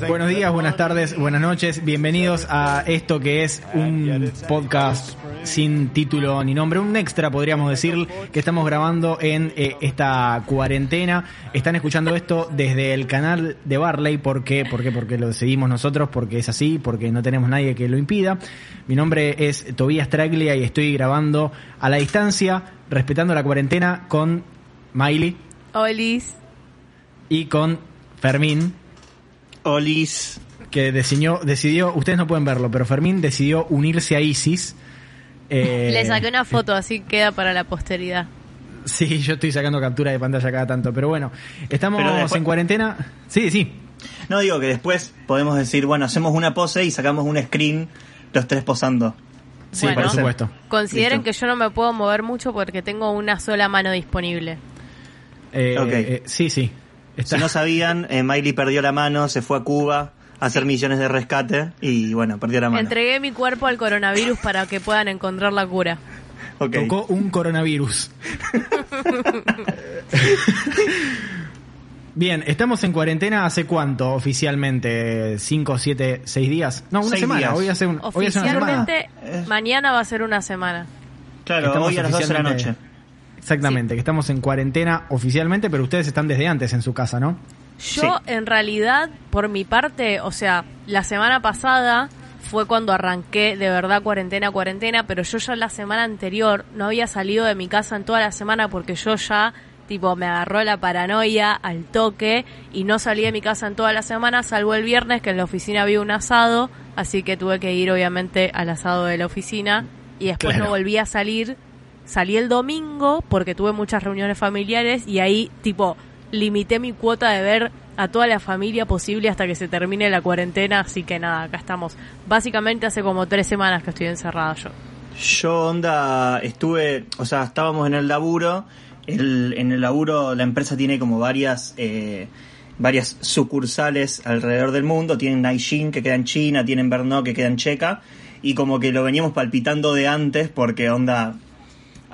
Buenos días, buenas tardes, buenas noches. Bienvenidos a esto que es un podcast sin título ni nombre, un extra podríamos decir que estamos grabando en eh, esta cuarentena. Están escuchando esto desde el canal de Barley, ¿por qué? ¿Por qué? Porque lo seguimos nosotros, porque es así, porque no tenemos nadie que lo impida. Mi nombre es Tobías Traglia y estoy grabando a la distancia, respetando la cuarentena con Miley. Olis. Y con Fermín. Olis. Que decidió, decidió, ustedes no pueden verlo, pero Fermín decidió unirse a ISIS. Eh, Le saqué una foto, así queda para la posteridad. Sí, yo estoy sacando captura de pantalla cada tanto, pero bueno, estamos en cuarentena. Sí, sí. No digo que después podemos decir, bueno, hacemos una pose y sacamos un screen, los tres posando. Sí, por supuesto. Consideren que yo no me puedo mover mucho porque tengo una sola mano disponible. Eh, eh, sí, sí. Si no sabían, eh, Miley perdió la mano, se fue a Cuba a hacer misiones de rescate y bueno, perdió la mano. Entregué mi cuerpo al coronavirus para que puedan encontrar la cura. Tocó un coronavirus. Bien, estamos en cuarentena hace cuánto oficialmente? ¿Cinco, siete, seis días? No, una semana. Hoy hace, un, hoy hace una semana. mañana va a ser una semana. Claro, hoy a las 12 de la noche. Exactamente, que estamos en cuarentena oficialmente, pero ustedes están desde antes en su casa, ¿no? Yo, en realidad, por mi parte, o sea, la semana pasada fue cuando arranqué de verdad cuarentena, cuarentena, pero yo ya la semana anterior no había salido de mi casa en toda la semana porque yo ya, tipo, me agarró la paranoia al toque y no salí de mi casa en toda la semana, salvo el viernes que en la oficina había un asado, así que tuve que ir obviamente al asado de la oficina y después no volví a salir salí el domingo porque tuve muchas reuniones familiares y ahí tipo limité mi cuota de ver a toda la familia posible hasta que se termine la cuarentena, así que nada, acá estamos. Básicamente hace como tres semanas que estoy encerrada yo. Yo, onda, estuve, o sea, estábamos en el laburo, el, en el laburo la empresa tiene como varias... Eh, varias sucursales alrededor del mundo, tienen Naijin que queda en China, tienen Brno que queda en Checa, y como que lo veníamos palpitando de antes porque onda,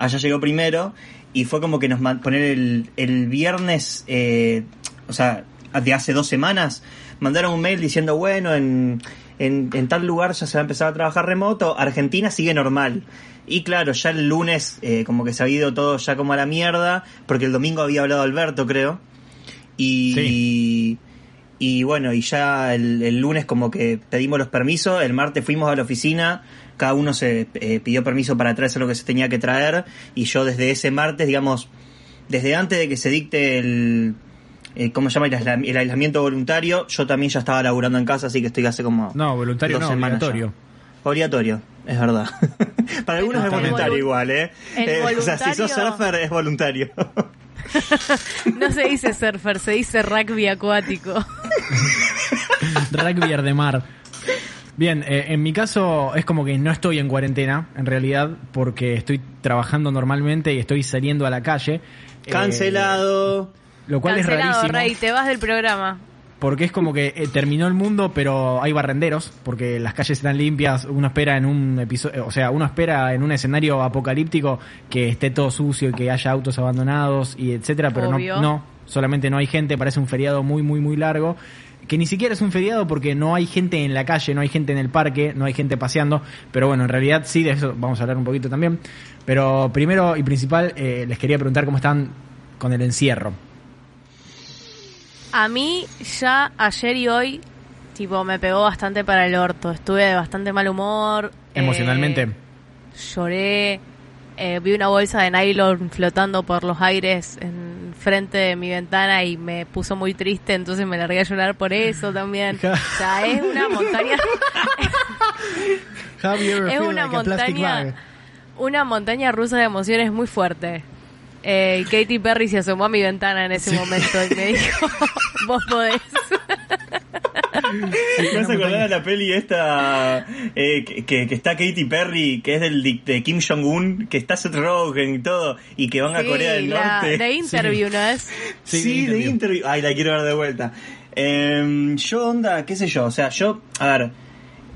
allá llegó primero y fue como que nos poner el, el viernes, eh, o sea, de hace dos semanas, mandaron un mail diciendo, bueno, en, en, tal lugar ya se va a empezar a trabajar remoto, Argentina sigue normal. Y claro, ya el lunes eh, como que se ha ido todo ya como a la mierda, porque el domingo había hablado Alberto, creo. Y, y, bueno, y ya el, el, lunes como que pedimos los permisos, el martes fuimos a la oficina, cada uno se eh, pidió permiso para traerse lo que se tenía que traer y yo desde ese martes, digamos, desde antes de que se dicte el, eh, ¿cómo se llama? El, aislamiento voluntario, yo también ya estaba laburando en casa, así que estoy hace como... No, voluntario no, obligatorio. Obligatorio, es verdad. para algunos es voluntario igual, ¿eh? ¿eh? O sea, si sos surfer es voluntario. no se dice surfer, se dice rugby acuático. rugby de mar. Bien, eh, en mi caso es como que no estoy en cuarentena, en realidad, porque estoy trabajando normalmente y estoy saliendo a la calle. Cancelado. Eh, lo cual es rarísimo. Rey, te vas del programa. Porque es como que eh, terminó el mundo, pero hay barrenderos, porque las calles están limpias, uno espera en un episodio, o sea, uno espera en un escenario apocalíptico que esté todo sucio y que haya autos abandonados y etcétera, pero no, no, solamente no hay gente, parece un feriado muy, muy, muy largo que ni siquiera es un feriado porque no hay gente en la calle, no hay gente en el parque, no hay gente paseando, pero bueno, en realidad sí, de eso vamos a hablar un poquito también. Pero primero y principal, eh, les quería preguntar cómo están con el encierro. A mí ya ayer y hoy, tipo, me pegó bastante para el orto. Estuve de bastante mal humor. ¿Emocionalmente? Eh, lloré. Eh, vi una bolsa de nylon flotando por los aires en frente de mi ventana y me puso muy triste, entonces me largué a llorar por eso también. o sea, es una montaña. es una montaña. Una montaña rusa de emociones muy fuerte. Eh, Katy Perry se asomó a mi ventana en ese momento y me dijo, vos podés. Me hace acordar a la peli esta eh, que, que- que está Katy Perry, que es del de Kim Jong-un, que está Seth Rogen y todo, y que van a Sí, Corea del la- Norte. de interview, ¿no es? Sí, Sí, de de interview. interview. Ay, la quiero ver de vuelta. Eh, yo, onda, qué sé yo, o sea, yo, a ver,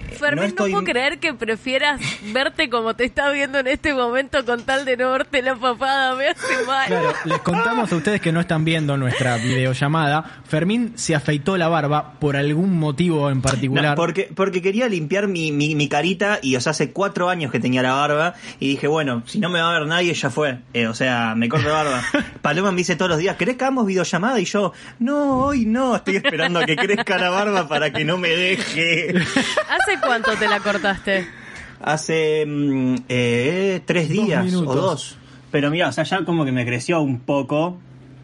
Fermín, no, estoy- puedo creer que prefieras verte como te está viendo en este momento con tal de no verte la papada, me hace mal. Claro, les contamos a ustedes que no están viendo nuestra videollamada. Fermín se afeitó la barba por algún motivo en No, particular. porque, porque quería limpiar mi, mi, mi carita y, o sea, hace cuatro años que tenía la barba y dije, bueno, si no me va a ver nadie, ya fue. Eh, o sea, me corto la barba. Paloma me dice todos los días, ¿querés que hagamos videollamada? Y yo, no, hoy no, estoy esperando a que crezca la barba para que no me deje. ¿Hace cuánto te la cortaste? Hace mm, eh, tres días minutos. o dos. Pero mira, o sea, ya como que me creció un poco.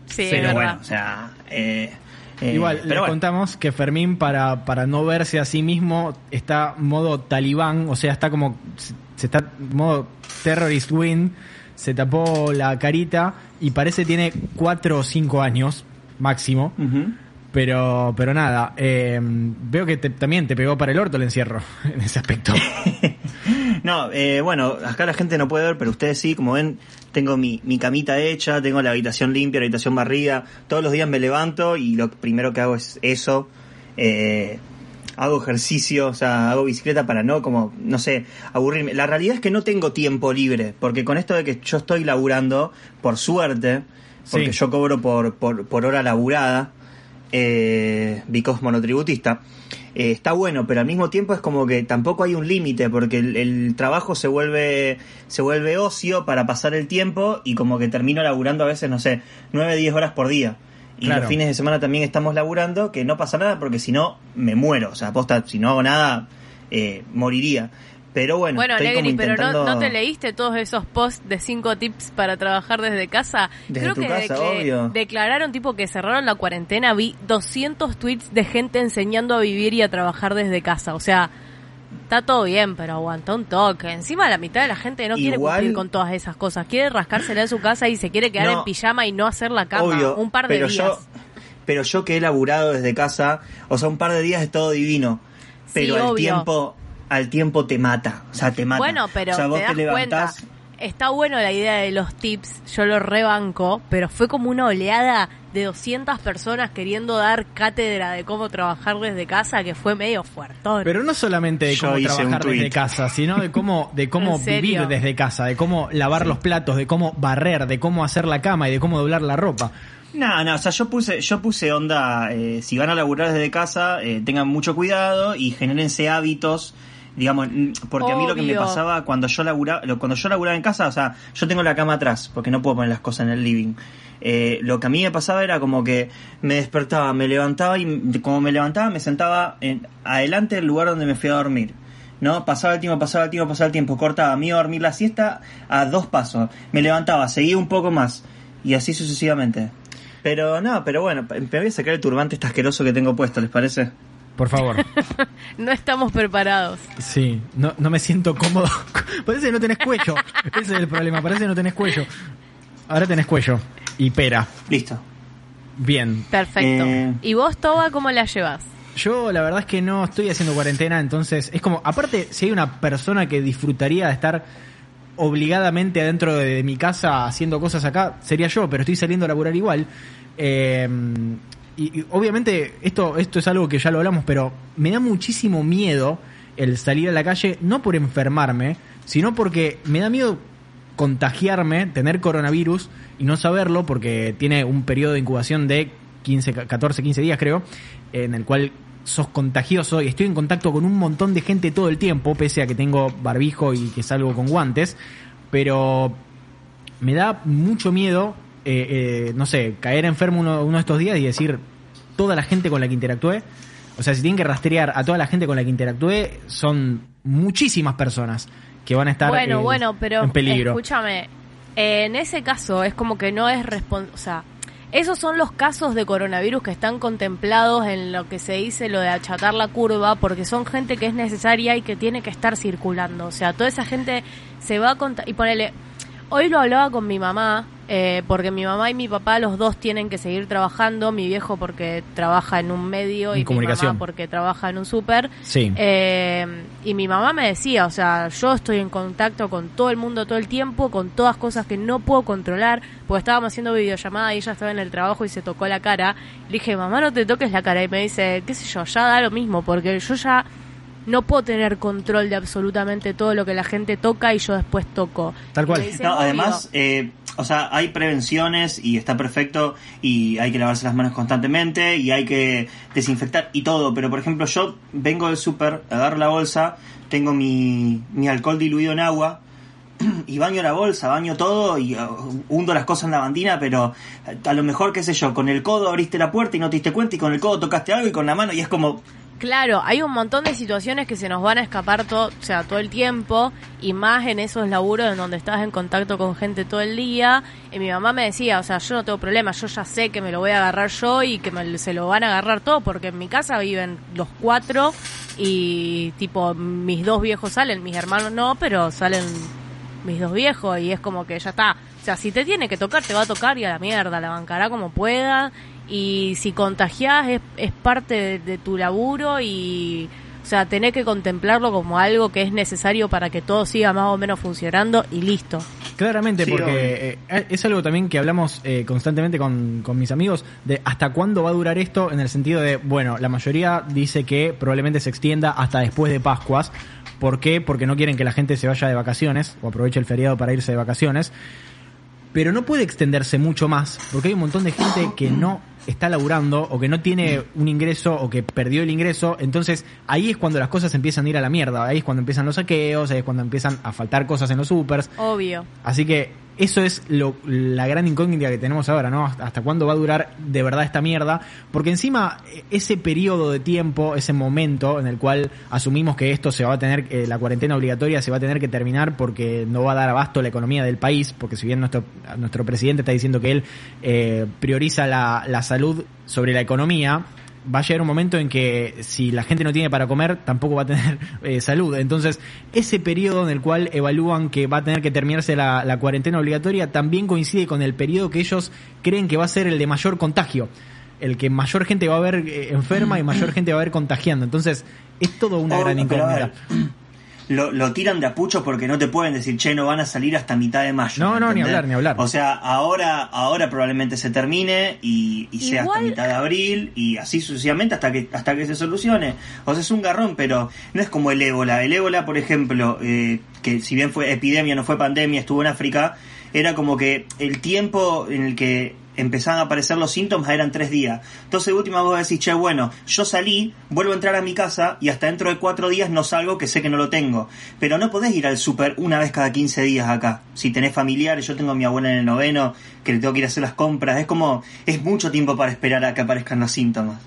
Sí, es pero verdad. bueno, o sea... eh, eh, Igual, les pero bueno. contamos que Fermín, para, para no verse a sí mismo, está modo talibán, o sea, está como. Se se está modo terrorist win, se tapó la carita y parece tiene 4 o 5 años máximo. Ujú. Pero, pero nada, eh, veo que te- también te pegó para el orto el encierro en ese aspecto. No, eh, bueno, acá la gente no puede ver, pero ustedes sí, como ven, tengo mi, mi camita hecha, tengo la habitación limpia, la habitación barrida, todos los días me levanto y lo primero que hago es eso, eh, hago ejercicio, o sea, hago bicicleta para no, como, no sé, aburrirme. La realidad es que no tengo tiempo libre, porque con esto de que yo estoy laburando, por suerte, porque Sí. yo cobro por, por, por hora laburada, eh, because monotributista, eh, está bueno, pero al mismo tiempo es como que tampoco hay un límite, porque el, el trabajo se vuelve, se vuelve ocio para pasar el tiempo y como que termino laburando a veces, no sé, 9, 10 horas por día. Y Claro. los fines de semana también estamos laburando, que no pasa nada porque si no, me muero. O sea, aposta, si no hago nada, eh, moriría. Pero bueno, Bueno, estoy como Negri, pero no, intentando... ¿no te leíste todos esos posts de cinco tips para trabajar desde casa? Desde Creo tu que casa, decla- obvio. declararon tipo que cerraron la cuarentena, vi 200 tweets de gente enseñando a vivir y a trabajar desde casa. O sea, está todo bien, pero aguanta un toque. Encima la mitad de la gente no quiere Igual- cumplir con todas esas cosas. Quiere rascársela en su casa y se quiere quedar No. en pijama y no hacer la cama Obvio, un par de pero días. Yo, pero yo que he laburado desde casa, o sea, un par de días es todo divino. Pero Sí, obvio. tiempo, al tiempo te mata. O sea, te mata. Bueno, pero o sea, vos te te, das levantás. cuenta. Está bueno la idea de los tips, yo lo rebanco, pero fue como una oleada de 200 personas queriendo dar cátedra de cómo trabajar desde casa que fue medio fuertón. Pero no solamente de cómo trabajar desde casa, sino de cómo, de cómo vivir desde casa, de cómo lavar los platos, de cómo barrer, de cómo hacer la cama y de cómo doblar la ropa. No, no, o sea, yo puse, yo puse onda, eh, si van a laburar desde casa, eh, tengan mucho cuidado y genérense hábitos, digamos, porque a mí lo que me pasaba cuando yo laburaba, cuando yo laburaba en casa, o sea, yo tengo la cama atrás, porque no puedo poner las cosas en el living. Eh, lo que a mí me pasaba era como que me despertaba, me levantaba y como me levantaba me sentaba en, adelante del lugar donde me fui a dormir. ¿no? Pasaba el tiempo, pasaba el tiempo, pasaba el tiempo, cortaba, me iba a dormir la siesta a dos pasos, me levantaba, seguía un poco más y así sucesivamente. Pero no, pero bueno, me voy a sacar el turbante este asqueroso que tengo puesto, ¿les parece? Por favor. No estamos preparados. Sí, no, no me siento cómodo. Parece que no tenés cuello. Ese es el problema, parece que no tenés cuello. Ahora tenés cuello. Y pera. Listo. Bien. Perfecto. Eh. ¿Y vos, Toba, cómo la llevas? Yo la verdad es que no estoy haciendo cuarentena, entonces es como, aparte, si hay una persona que disfrutaría de estar obligadamente adentro de, de mi casa haciendo cosas acá, sería yo, pero estoy saliendo a laburar igual. Eh, y, obviamente esto, esto es algo que ya lo hablamos, pero me da muchísimo miedo el salir a la calle, no por enfermarme, sino porque me da miedo contagiarme, tener coronavirus y no saberlo porque tiene un periodo de incubación de 15, 14, 15 días creo, en el cual sos contagioso y estoy en contacto con un montón de gente todo el tiempo, pese a que tengo barbijo y que salgo con guantes, pero me da mucho miedo, eh, eh, no sé, caer enfermo uno, uno de estos días y decir toda la gente con la que interactué, o sea, si tienen que rastrear a toda la gente con la que interactué, son muchísimas personas que van a estar bueno, eh, bueno, pero en peligro. escúchame, en ese caso es como que no es respon o sea, esos son los casos de coronavirus que están contemplados en lo que se dice lo de achatar la curva, porque son gente que es necesaria y que tiene que estar circulando. O sea, toda esa gente se va a contar. Y ponele, hoy lo hablaba con mi mamá, eh, porque mi mamá y mi papá los dos tienen que seguir trabajando, mi viejo porque trabaja en un medio En y mi mamá porque trabaja en un súper. Sí. Eh, y mi mamá me decía, o sea, yo estoy en contacto con todo el mundo todo el tiempo, con todas cosas que no puedo controlar, porque estábamos haciendo videollamada y ella estaba en el trabajo y se tocó la cara. Le dije, mamá, no te toques la cara. Y me dice, qué sé yo, ya da lo mismo, porque yo ya no puedo tener control de absolutamente todo lo que la gente toca y yo después toco. Tal cual. Además, eh, o sea, hay prevenciones y está perfecto y hay que lavarse las manos constantemente y hay que desinfectar y todo. Pero, por ejemplo, yo vengo del súper, agarro la bolsa, tengo mi, mi alcohol diluido en agua y baño la bolsa, baño todo y uh, hundo las cosas en la bandina, pero a lo mejor, qué sé yo, con el codo abriste la puerta y no te diste cuenta y con el codo tocaste algo y con la mano y es como... Claro, hay un montón de situaciones que se nos van a escapar todo, o sea, todo el tiempo y más en esos laburos en donde estás en contacto con gente todo el día. Y mi mamá me decía, o sea, yo no tengo problema, yo ya sé que me lo voy a agarrar yo y que me, se lo van a agarrar todo porque en mi casa viven los cuatro y tipo mis dos viejos salen, mis hermanos no, pero salen mis dos viejos y es como que ya está. O sea, si te tiene que tocar, te va a tocar y a la mierda, la bancará como pueda. Y si contagiás es, es parte de, de tu laburo y, o sea, tenés que contemplarlo como algo que es necesario para que todo siga más o menos funcionando y listo. Claramente, Sí, porque eh, es algo también que hablamos eh, constantemente con, con mis amigos, de hasta cuándo va a durar esto, en el sentido de, bueno, la mayoría dice que probablemente se extienda hasta después de Pascuas. ¿Por qué? Porque no quieren que la gente se vaya de vacaciones o aproveche el feriado para irse de vacaciones. Pero no puede extenderse mucho más, porque hay un montón de gente que no está laburando o que no tiene un ingreso o que perdió el ingreso. Entonces ahí es cuando las cosas empiezan a ir a la mierda. Ahí es cuando empiezan los saqueos, ahí es cuando empiezan a faltar cosas en los supers. Obvio. Así que eso es lo, la gran incógnita que tenemos ahora, ¿no? Hasta, cuándo va a durar de verdad esta mierda. Porque encima, eh, ese periodo de tiempo, ese momento en el cual asumimos que esto se va a tener, eh, la cuarentena obligatoria se va a tener que terminar porque no va a dar abasto la economía del país, porque si bien nuestro, nuestro presidente está diciendo que él eh, prioriza la, la salud sobre la economía, va a llegar un momento en que si la gente no tiene para comer, tampoco va a tener eh, salud. Entonces, ese periodo en el cual evalúan que va a tener que terminarse la, la cuarentena obligatoria también coincide con el periodo que ellos creen que va a ser el de mayor contagio. El que mayor gente va a ver eh, enferma y mayor gente va a ver contagiando. Entonces, es todo una Oh, gran incógnita. Lo, lo tiran de apucho porque no te pueden decir, che, no van a salir hasta mitad de mayo. No, no, ni hablar, ni hablar. O sea, ahora, ahora probablemente se termine y, y sea hasta mitad de abril y así sucesivamente hasta que, hasta que se solucione. O sea, es un garrón, pero no es como el ébola. El ébola, por ejemplo, eh, que si bien fue epidemia, no fue pandemia, estuvo en África, era como que el tiempo en el que empezaban a aparecer los síntomas eran tres días. Entonces, de última vos decís, che, bueno, yo salí, vuelvo a entrar a mi casa y hasta dentro de cuatro días no salgo, que sé que no lo tengo. Pero no podés ir al súper una vez cada 15 días acá. Si tenés familiares, yo tengo a mi abuela en el noveno, que le tengo que ir a hacer las compras. Es como, es mucho tiempo para esperar a que aparezcan los síntomas.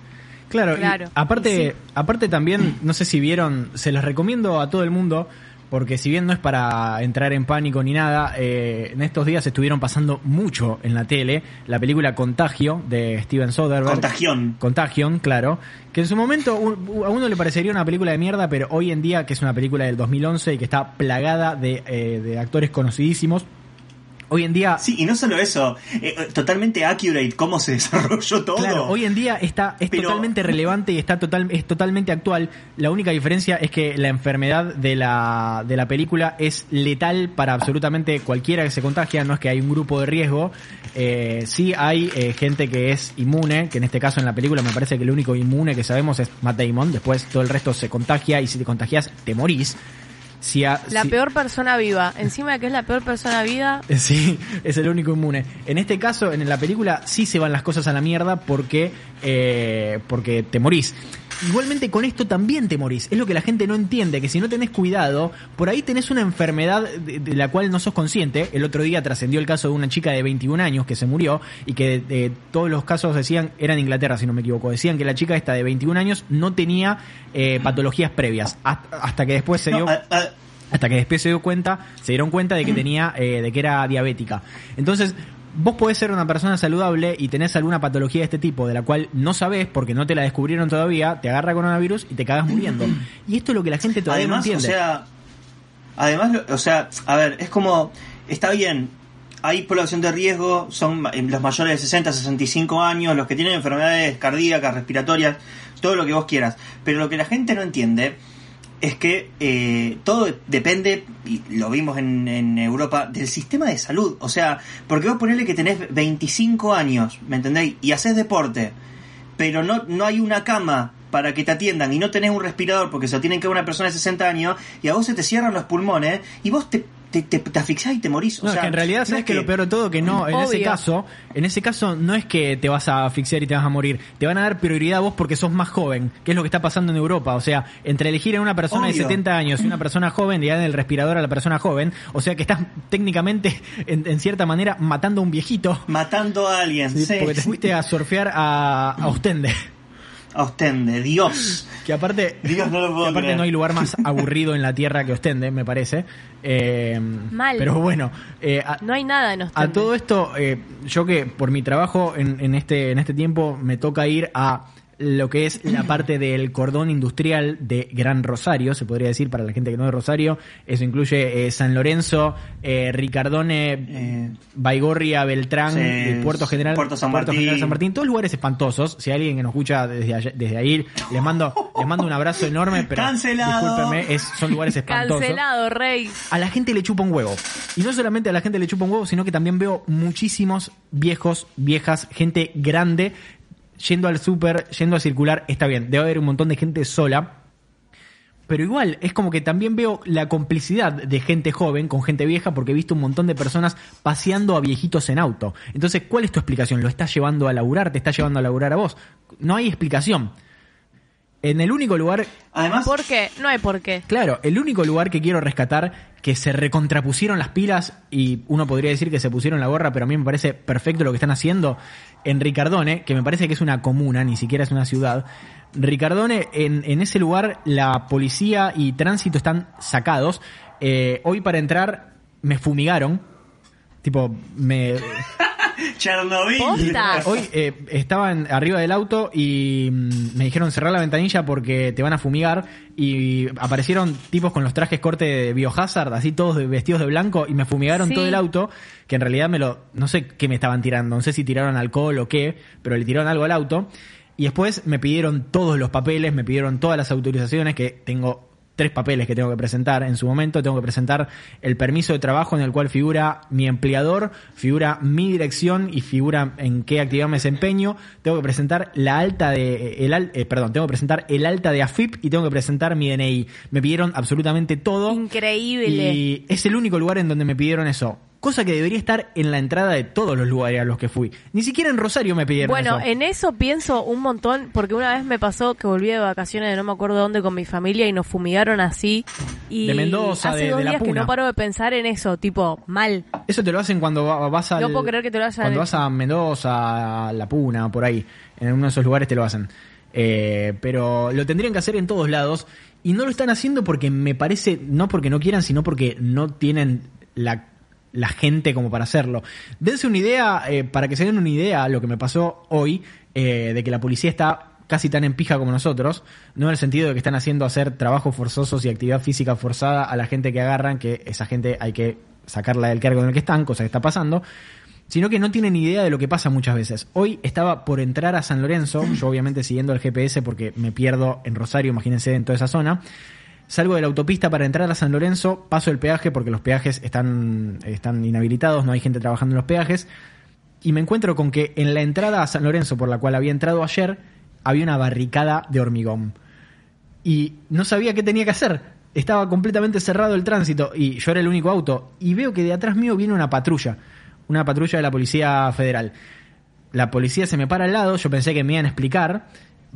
Claro, y Claro, aparte, sí. aparte también, no sé si vieron, se los recomiendo a todo el mundo, porque si bien no es para entrar en pánico ni nada, eh, en estos días estuvieron pasando mucho en la tele la película Contagio de Steven Soderbergh. Contagión. Contagion, claro. Que en su momento un- a uno le parecería una película de mierda, pero hoy en día, que es una película del 2011 y que está plagada de, eh, de actores conocidísimos, hoy en día Sí, y no solo eso, eh, totalmente accurate cómo se desarrolló todo. Claro, hoy en día está es Pero- totalmente relevante y está total es totalmente actual. La única diferencia es que la enfermedad de la de la película es letal para absolutamente cualquiera que se contagia. No es que hay un grupo de riesgo. Eh, sí hay eh, gente que es inmune, que en este caso en la película me parece que el único inmune que sabemos es Matt Damon. Después todo el resto se contagia y si te contagias te morís. Si a- La si- peor persona viva. Encima de que es la peor persona viva, Sí, es el único inmune. En este caso, en la película, sí se van las cosas a la mierda porque, eh, porque te morís. Igualmente con esto también te morís. Es lo que la gente no entiende, que si no tenés cuidado, por ahí tenés una enfermedad de, de la cual no sos consciente. El otro día trascendió el caso de una chica de 21 años que se murió y que eh, todos los casos decían, era en Inglaterra si no me equivoco, decían que la chica esta de 21 años no tenía eh, patologías previas. Hasta, hasta que después se No, dio... a- a- Hasta que después se dio cuenta, se dieron cuenta de que tenía, eh, de que era diabética. Entonces, vos podés ser una persona saludable y tenés alguna patología de este tipo, de la cual no sabés porque no te la descubrieron todavía, te agarra coronavirus y te cagas muriendo. Y esto es lo que la gente todavía además, no o entiende. sea, además, o sea, a ver, es como, está bien, hay población de riesgo, son eh, los mayores de 60, 65 años, los que tienen enfermedades cardíacas, respiratorias, todo lo que vos quieras. Pero lo que la gente no entiende es que eh, todo depende, y lo vimos en, en, Europa, del sistema de salud. O sea, porque vos ponele que tenés 25 años, ¿me entendéis? Y haces deporte, pero no, no hay una cama para que te atiendan y no tenés un respirador porque se lo tienen que una persona de 60 años y a vos se te cierran los pulmones y vos te te, te, asfixias y te morís. No, o sea, que en realidad sabes que, lo peor de todo que no, en ese caso, en ese caso no es que te vas a asfixiar y te vas a morir, te van a dar prioridad a vos porque sos más joven, que es lo que está pasando en Europa, o sea, entre elegir a una persona de Obvio. 70 años y una persona joven, le dan el respirador a la persona joven, o sea que estás técnicamente, en, en cierta manera, matando a un viejito. matando a alguien. Sí, sí. Porque te fuiste a surfear a, a Ostende. Ostende, Dios. Que aparte, Dios, no lo puedo que aparte creer. no hay lugar más aburrido en la tierra que Ostende, me parece. Eh, Mal. Pero bueno, eh, a- No hay nada en A Ostende. todo esto, eh, yo que por mi trabajo en, en este en este tiempo me toca ir a lo que es la parte del cordón industrial de Gran Rosario, se podría decir para la gente que no es de Rosario. Eso incluye eh, San Lorenzo, eh, Ricardone, Eh, Baigorria, Beltrán, sí, Puerto General, Puerto San Martín. General San Martín, todos lugares espantosos. Si hay alguien que nos escucha desde, allá- desde ahí, les mando les mando un abrazo enorme, pero Cancelado. discúlpenme, es, son lugares espantosos Cancelado, rey. a la gente le chupa un huevo. Y no solamente a la gente le chupa un huevo, sino que también veo muchísimos viejos, viejas, gente grande yendo al súper, yendo a circular. Está bien, debe haber un montón de gente sola. Pero igual, es como que también veo la complicidad de gente joven con gente vieja porque he visto un montón de personas paseando a viejitos en auto. Entonces, ¿cuál es tu explicación? ¿Lo estás llevando a laburar? ¿Te está llevando a laburar a vos? No hay explicación. En el único lugar Además, ¿Por qué? No hay por qué. Claro, el único lugar que quiero rescatar que se recontrapusieron las pilas y uno podría decir que se pusieron la gorra, pero a mí me parece perfecto lo que están haciendo en Ricardone, que me parece que es una comuna, ni siquiera es una ciudad. Ricardone, en, en ese lugar la policía y tránsito están sacados. Eh, hoy para entrar me fumigaron. Tipo, me, Chernobyl. Hoy eh, estaban arriba del auto y mm, me dijeron cerrar la ventanilla porque te van a fumigar y aparecieron tipos con los trajes corte de biohazard, así todos de- vestidos de blanco y me fumigaron Sí. todo el auto, que en realidad me lo no sé qué me estaban tirando, no sé si tiraron alcohol o qué, pero le tiraron algo al auto y después me pidieron todos los papeles, me pidieron todas las autorizaciones que tengo tres papeles que tengo que presentar en su momento. Tengo que presentar el permiso de trabajo en el cual figura mi empleador, figura mi dirección y figura en qué actividad me desempeño. Tengo que presentar la alta de, el, al- eh, perdón, tengo que presentar el alta de AFIP y tengo que presentar mi DNI. Me pidieron absolutamente todo. Increíble. Y es el único lugar en donde me pidieron eso. Cosa que debería estar en la entrada de todos los lugares a los que fui. Ni siquiera en Rosario me pidieron Bueno, eso. en eso pienso un montón, porque una vez me pasó que volví de vacaciones de no me acuerdo dónde con mi familia y nos fumigaron así. Y De Mendoza, hace de- dos de La días que no paro de pensar en eso, tipo, mal. Eso te lo hacen cuando va- vas a. No puedo creer que te lo hayan Cuando hecho. vas a Mendoza, a La Puna, por ahí. En uno de esos lugares te lo hacen. Eh, pero lo tendrían que hacer en todos lados. Y no lo están haciendo porque me parece, no porque no quieran, sino porque no tienen la, la gente como para hacerlo. Dense una idea, eh, para que se den una idea, lo que me pasó hoy, eh, de que la policía está casi tan en pija como nosotros, no en el sentido de que están haciendo hacer trabajos forzosos y actividad física forzada a la gente que agarran, que esa gente hay que sacarla del cargo en el que están, cosa que está pasando, sino que no tienen idea de lo que pasa muchas veces. Hoy estaba por entrar a San Lorenzo, yo obviamente siguiendo el GPS porque me pierdo en Rosario, imagínense en toda esa zona. Salgo de la autopista para entrar a San Lorenzo, paso el peaje porque los peajes están, están inhabilitados, no hay gente trabajando en los peajes, y me encuentro con que en la entrada a San Lorenzo por la cual había entrado ayer, había una barricada de hormigón. Y no sabía qué tenía que hacer. Estaba completamente cerrado el tránsito y yo era el único auto. Y veo que de atrás mío viene una patrulla, una patrulla de la Policía Federal. La policía se me para al lado, yo pensé que me iban a explicar.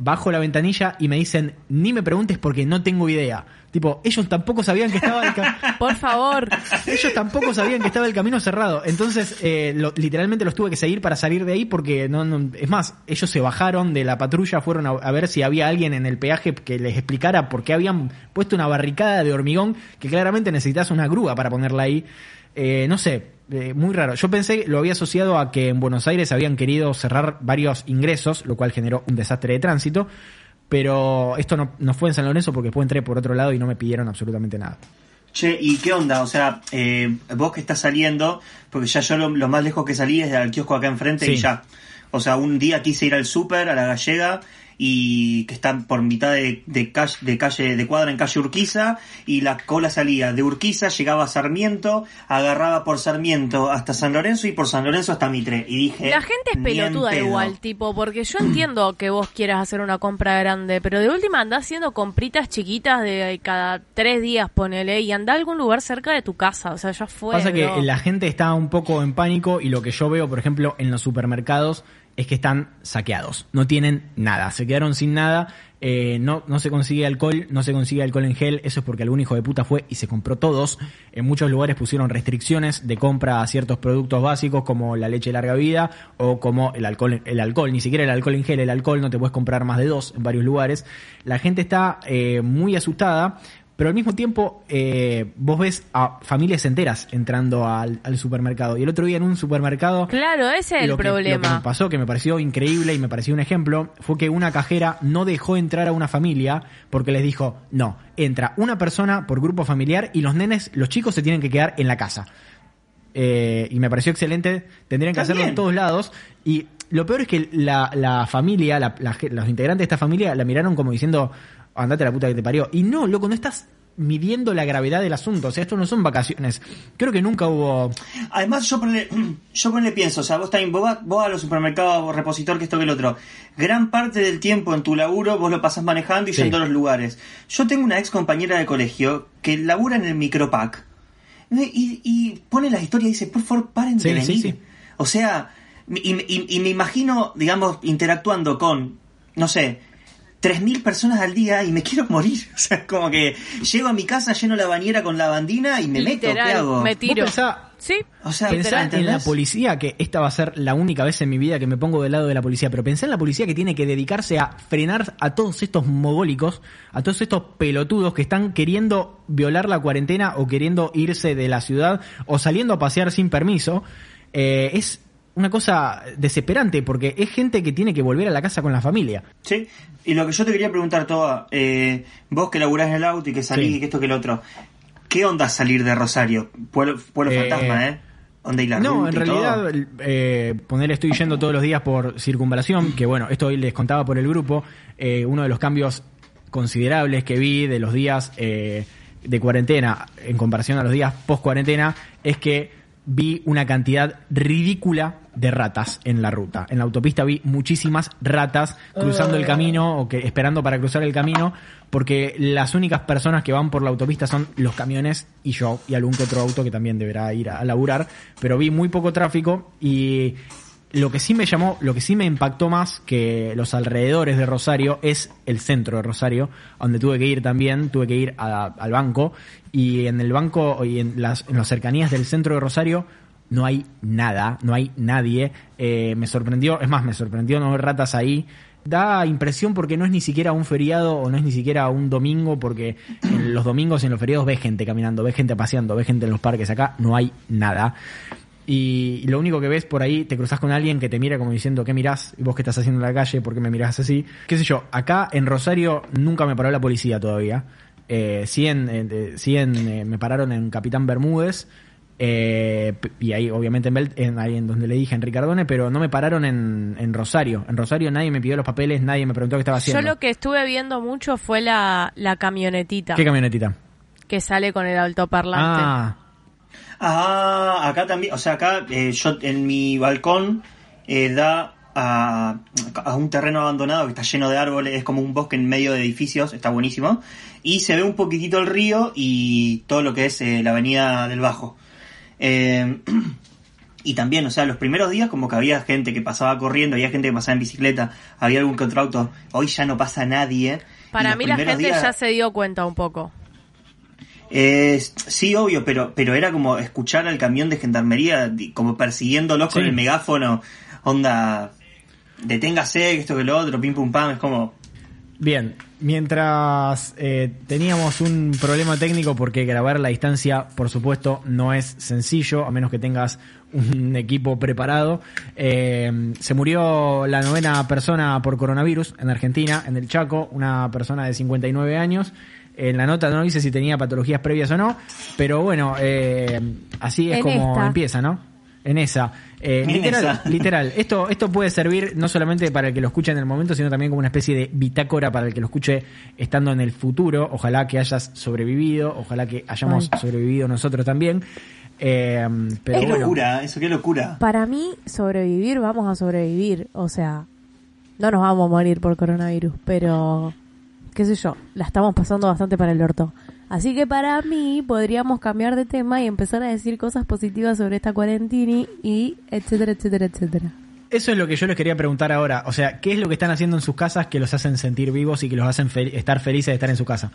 Bajo la ventanilla y me dicen, ni me preguntes porque no tengo idea. Tipo, ellos tampoco sabían que estaba el ca- Por favor. ellos tampoco sabían que estaba el camino cerrado. Entonces, eh, lo- literalmente los tuve que seguir para salir de ahí porque no, no- es más, ellos se bajaron de la patrulla, fueron a, a ver si había alguien en el peaje que les explicara por qué habían puesto una barricada de hormigón que claramente necesitas una grúa para ponerla ahí. Eh, no sé, eh, muy raro. Yo pensé, lo había asociado a que en Buenos Aires habían querido cerrar varios ingresos, lo cual generó un desastre de tránsito. Pero esto no, no fue en San Lorenzo porque después entré por otro lado y no me pidieron absolutamente nada. Che, ¿y qué onda? O sea, eh, vos que estás saliendo, porque ya yo lo, lo más lejos que salí es al kiosco acá enfrente y ya. O sea, un día quise ir al súper, a la gallega, y que está por mitad de, de, calle, de calle, de cuadra en calle Urquiza, y la cola salía de Urquiza, llegaba a Sarmiento, agarraba por Sarmiento hasta San Lorenzo y por San Lorenzo hasta Mitre. Y dije. La gente es "Ni en pelotuda pedo". igual, tipo, porque yo entiendo que vos quieras hacer una compra grande, pero de última andá haciendo compritas chiquitas de cada tres días, ponele, y anda a algún lugar cerca de tu casa, o sea, ya fue. Pasa que la gente está un poco en pánico y lo que yo veo, por ejemplo, en los supermercados es que están saqueados. No tienen nada. Se quedaron sin nada. eh, no, no se consigue alcohol, no se consigue alcohol en gel. Eso es porque algún hijo de puta fue y se compró todos. En muchos lugares pusieron restricciones de compra a ciertos productos básicos como la leche de larga vida o como el alcohol, el alcohol, ni siquiera el alcohol en gel, el alcohol no te puedes comprar más de dos en varios lugares. La gente está eh, muy asustada pero al mismo tiempo eh, vos ves a familias enteras entrando al, al supermercado. Y el otro día en un supermercado... Claro, ese es el que- lo que me problema. pasó, que me pareció increíble y me pareció un ejemplo, fue que una cajera no dejó entrar a una familia porque les dijo, no, entra una persona por grupo familiar y los nenes, los chicos se tienen que quedar en la casa. Eh, y me pareció excelente, tendrían que hacerlo en todos lados. Y lo peor es que la, la familia, la- la ge- los integrantes de esta familia la miraron como diciendo, andate a la puta que te parió. Y no, loco, no estás midiendo la gravedad del asunto. O sea, esto no son vacaciones. Creo que nunca hubo... Además, yo ponle, yo ponle pienso, o sea, vos también, vos, vos a los supermercados, vos repositor, que esto que el otro. Gran parte del tiempo en tu laburo vos lo pasás manejando y Sí. yendo a los lugares. Yo tengo una ex compañera de colegio que labura en el micropack. Y, y pone las historias y dice, por favor, paren de Sí, venir. sí, sí. O sea, y, y- y me imagino, digamos, interactuando con, no sé, 3.000 personas al día y me quiero morir. O sea, como que llego a mi casa, lleno la bañera con lavandina y me meto, ¿qué hago? me tiro. Sí, O sea, Pensá en la policía, que esta va a ser la única vez en mi vida que me pongo del lado de la policía, pero pensá en la policía que tiene que dedicarse a frenar a todos estos mogólicos, a todos estos pelotudos que están queriendo violar la cuarentena o queriendo irse de la ciudad o saliendo a pasear sin permiso. Eh, es una cosa desesperante porque es gente que tiene que volver a la casa con la familia. Sí, y lo que yo te quería preguntar, Toa, eh, vos que laburás en el auto y que salís Sí. y que esto que el otro, ¿qué onda salir de Rosario? Pueblo, pueblo Eh, fantasma, ¿eh? ¿Dónde hay la No, en y realidad, eh, poner estoy yendo todos los días por circunvalación, que bueno, esto hoy les contaba por el grupo, eh, uno de los cambios considerables que vi de los días eh, de cuarentena en comparación a los días post cuarentena es que vi una cantidad ridícula de ratas en la ruta. En la autopista vi muchísimas ratas cruzando el camino o que esperando para cruzar el camino porque las únicas personas que van por la autopista son los camiones y yo y algún que otro auto que también deberá ir a, laburar, pero vi muy poco tráfico y lo que sí me llamó, lo que sí me impactó más que los alrededores de Rosario es el centro de Rosario, donde tuve que ir también, tuve que ir al banco y en el banco y en las, en las cercanías del centro de Rosario no hay nada, no hay nadie. Eh, me sorprendió, es más, me sorprendió no ver ratas ahí. Da impresión porque no es ni siquiera un feriado o no es ni siquiera un domingo, porque en los domingos en los feriados ves gente caminando, ves gente paseando, ves gente en los parques. Acá no hay nada. Y lo único que ves por ahí, te cruzas con alguien que te mira como diciendo, ¿qué mirás? ¿Y vos qué estás haciendo en la calle? ¿Por qué me mirás así? ¿Qué sé yo? Acá en Rosario nunca me paró la policía todavía. Eh, sí, en, en- sí en, eh, me pararon en Capitán Bermúdez. Eh, y ahí, obviamente, en, Belt- en- ahí en donde le dije en Ricardone, pero no me pararon en, en Rosario. En Rosario nadie me pidió los papeles, nadie me preguntó qué estaba yo haciendo. lo que estuve viendo mucho fue la, la camionetita ¿Qué camionetita? que sale con el altoparlante. Ah, Ah, acá también, o sea, acá eh, yo en mi balcón eh, da a, a un terreno abandonado que está lleno de árboles, es como un bosque en medio de edificios, está buenísimo. Y se ve un poquitito el río y todo lo que es eh, la avenida del Bajo. Eh, y también, o sea, los primeros días como que había gente que pasaba corriendo, había gente que pasaba en bicicleta, había algún que otro auto. Hoy ya no pasa nadie. Para mí la gente días- ya se dio cuenta un poco. eh, sí, obvio, pero, pero era como escuchar al camión de gendarmería como persiguiéndolo con el megáfono, onda, deténgase, esto que lo otro, pim pum pam, es como... Bien, mientras eh, teníamos un problema técnico porque grabar a la distancia, por supuesto, no es sencillo, a menos que tengas un equipo preparado. Eh, se murió la novena persona por coronavirus en Argentina, en el Chaco, una persona de 59 años. En la nota no dice si tenía patologías previas o no, pero bueno, eh, así es En como esta. empieza, ¿no? En esa. Eh, En literal, esa. literal. Esto, esto puede servir no solamente para el que lo escuche en el momento, sino también como una especie de bitácora para el que lo escuche estando en el futuro. Ojalá que hayas sobrevivido, ojalá que hayamos Ay. sobrevivido nosotros también. Eh, pero Qué bueno. locura, eso qué locura. Para mí, sobrevivir, vamos a sobrevivir. O sea, no nos vamos a morir por coronavirus, pero qué sé yo, la estamos pasando bastante para el orto. Así que para mí podríamos cambiar de tema y empezar a decir cosas positivas sobre esta cuarentini y etcétera, etcétera, etcétera. Eso es lo que yo les quería preguntar ahora. O sea, ¿qué es lo que están haciendo en sus casas que los hacen sentir vivos y que los hacen fel- estar felices de estar en su casa?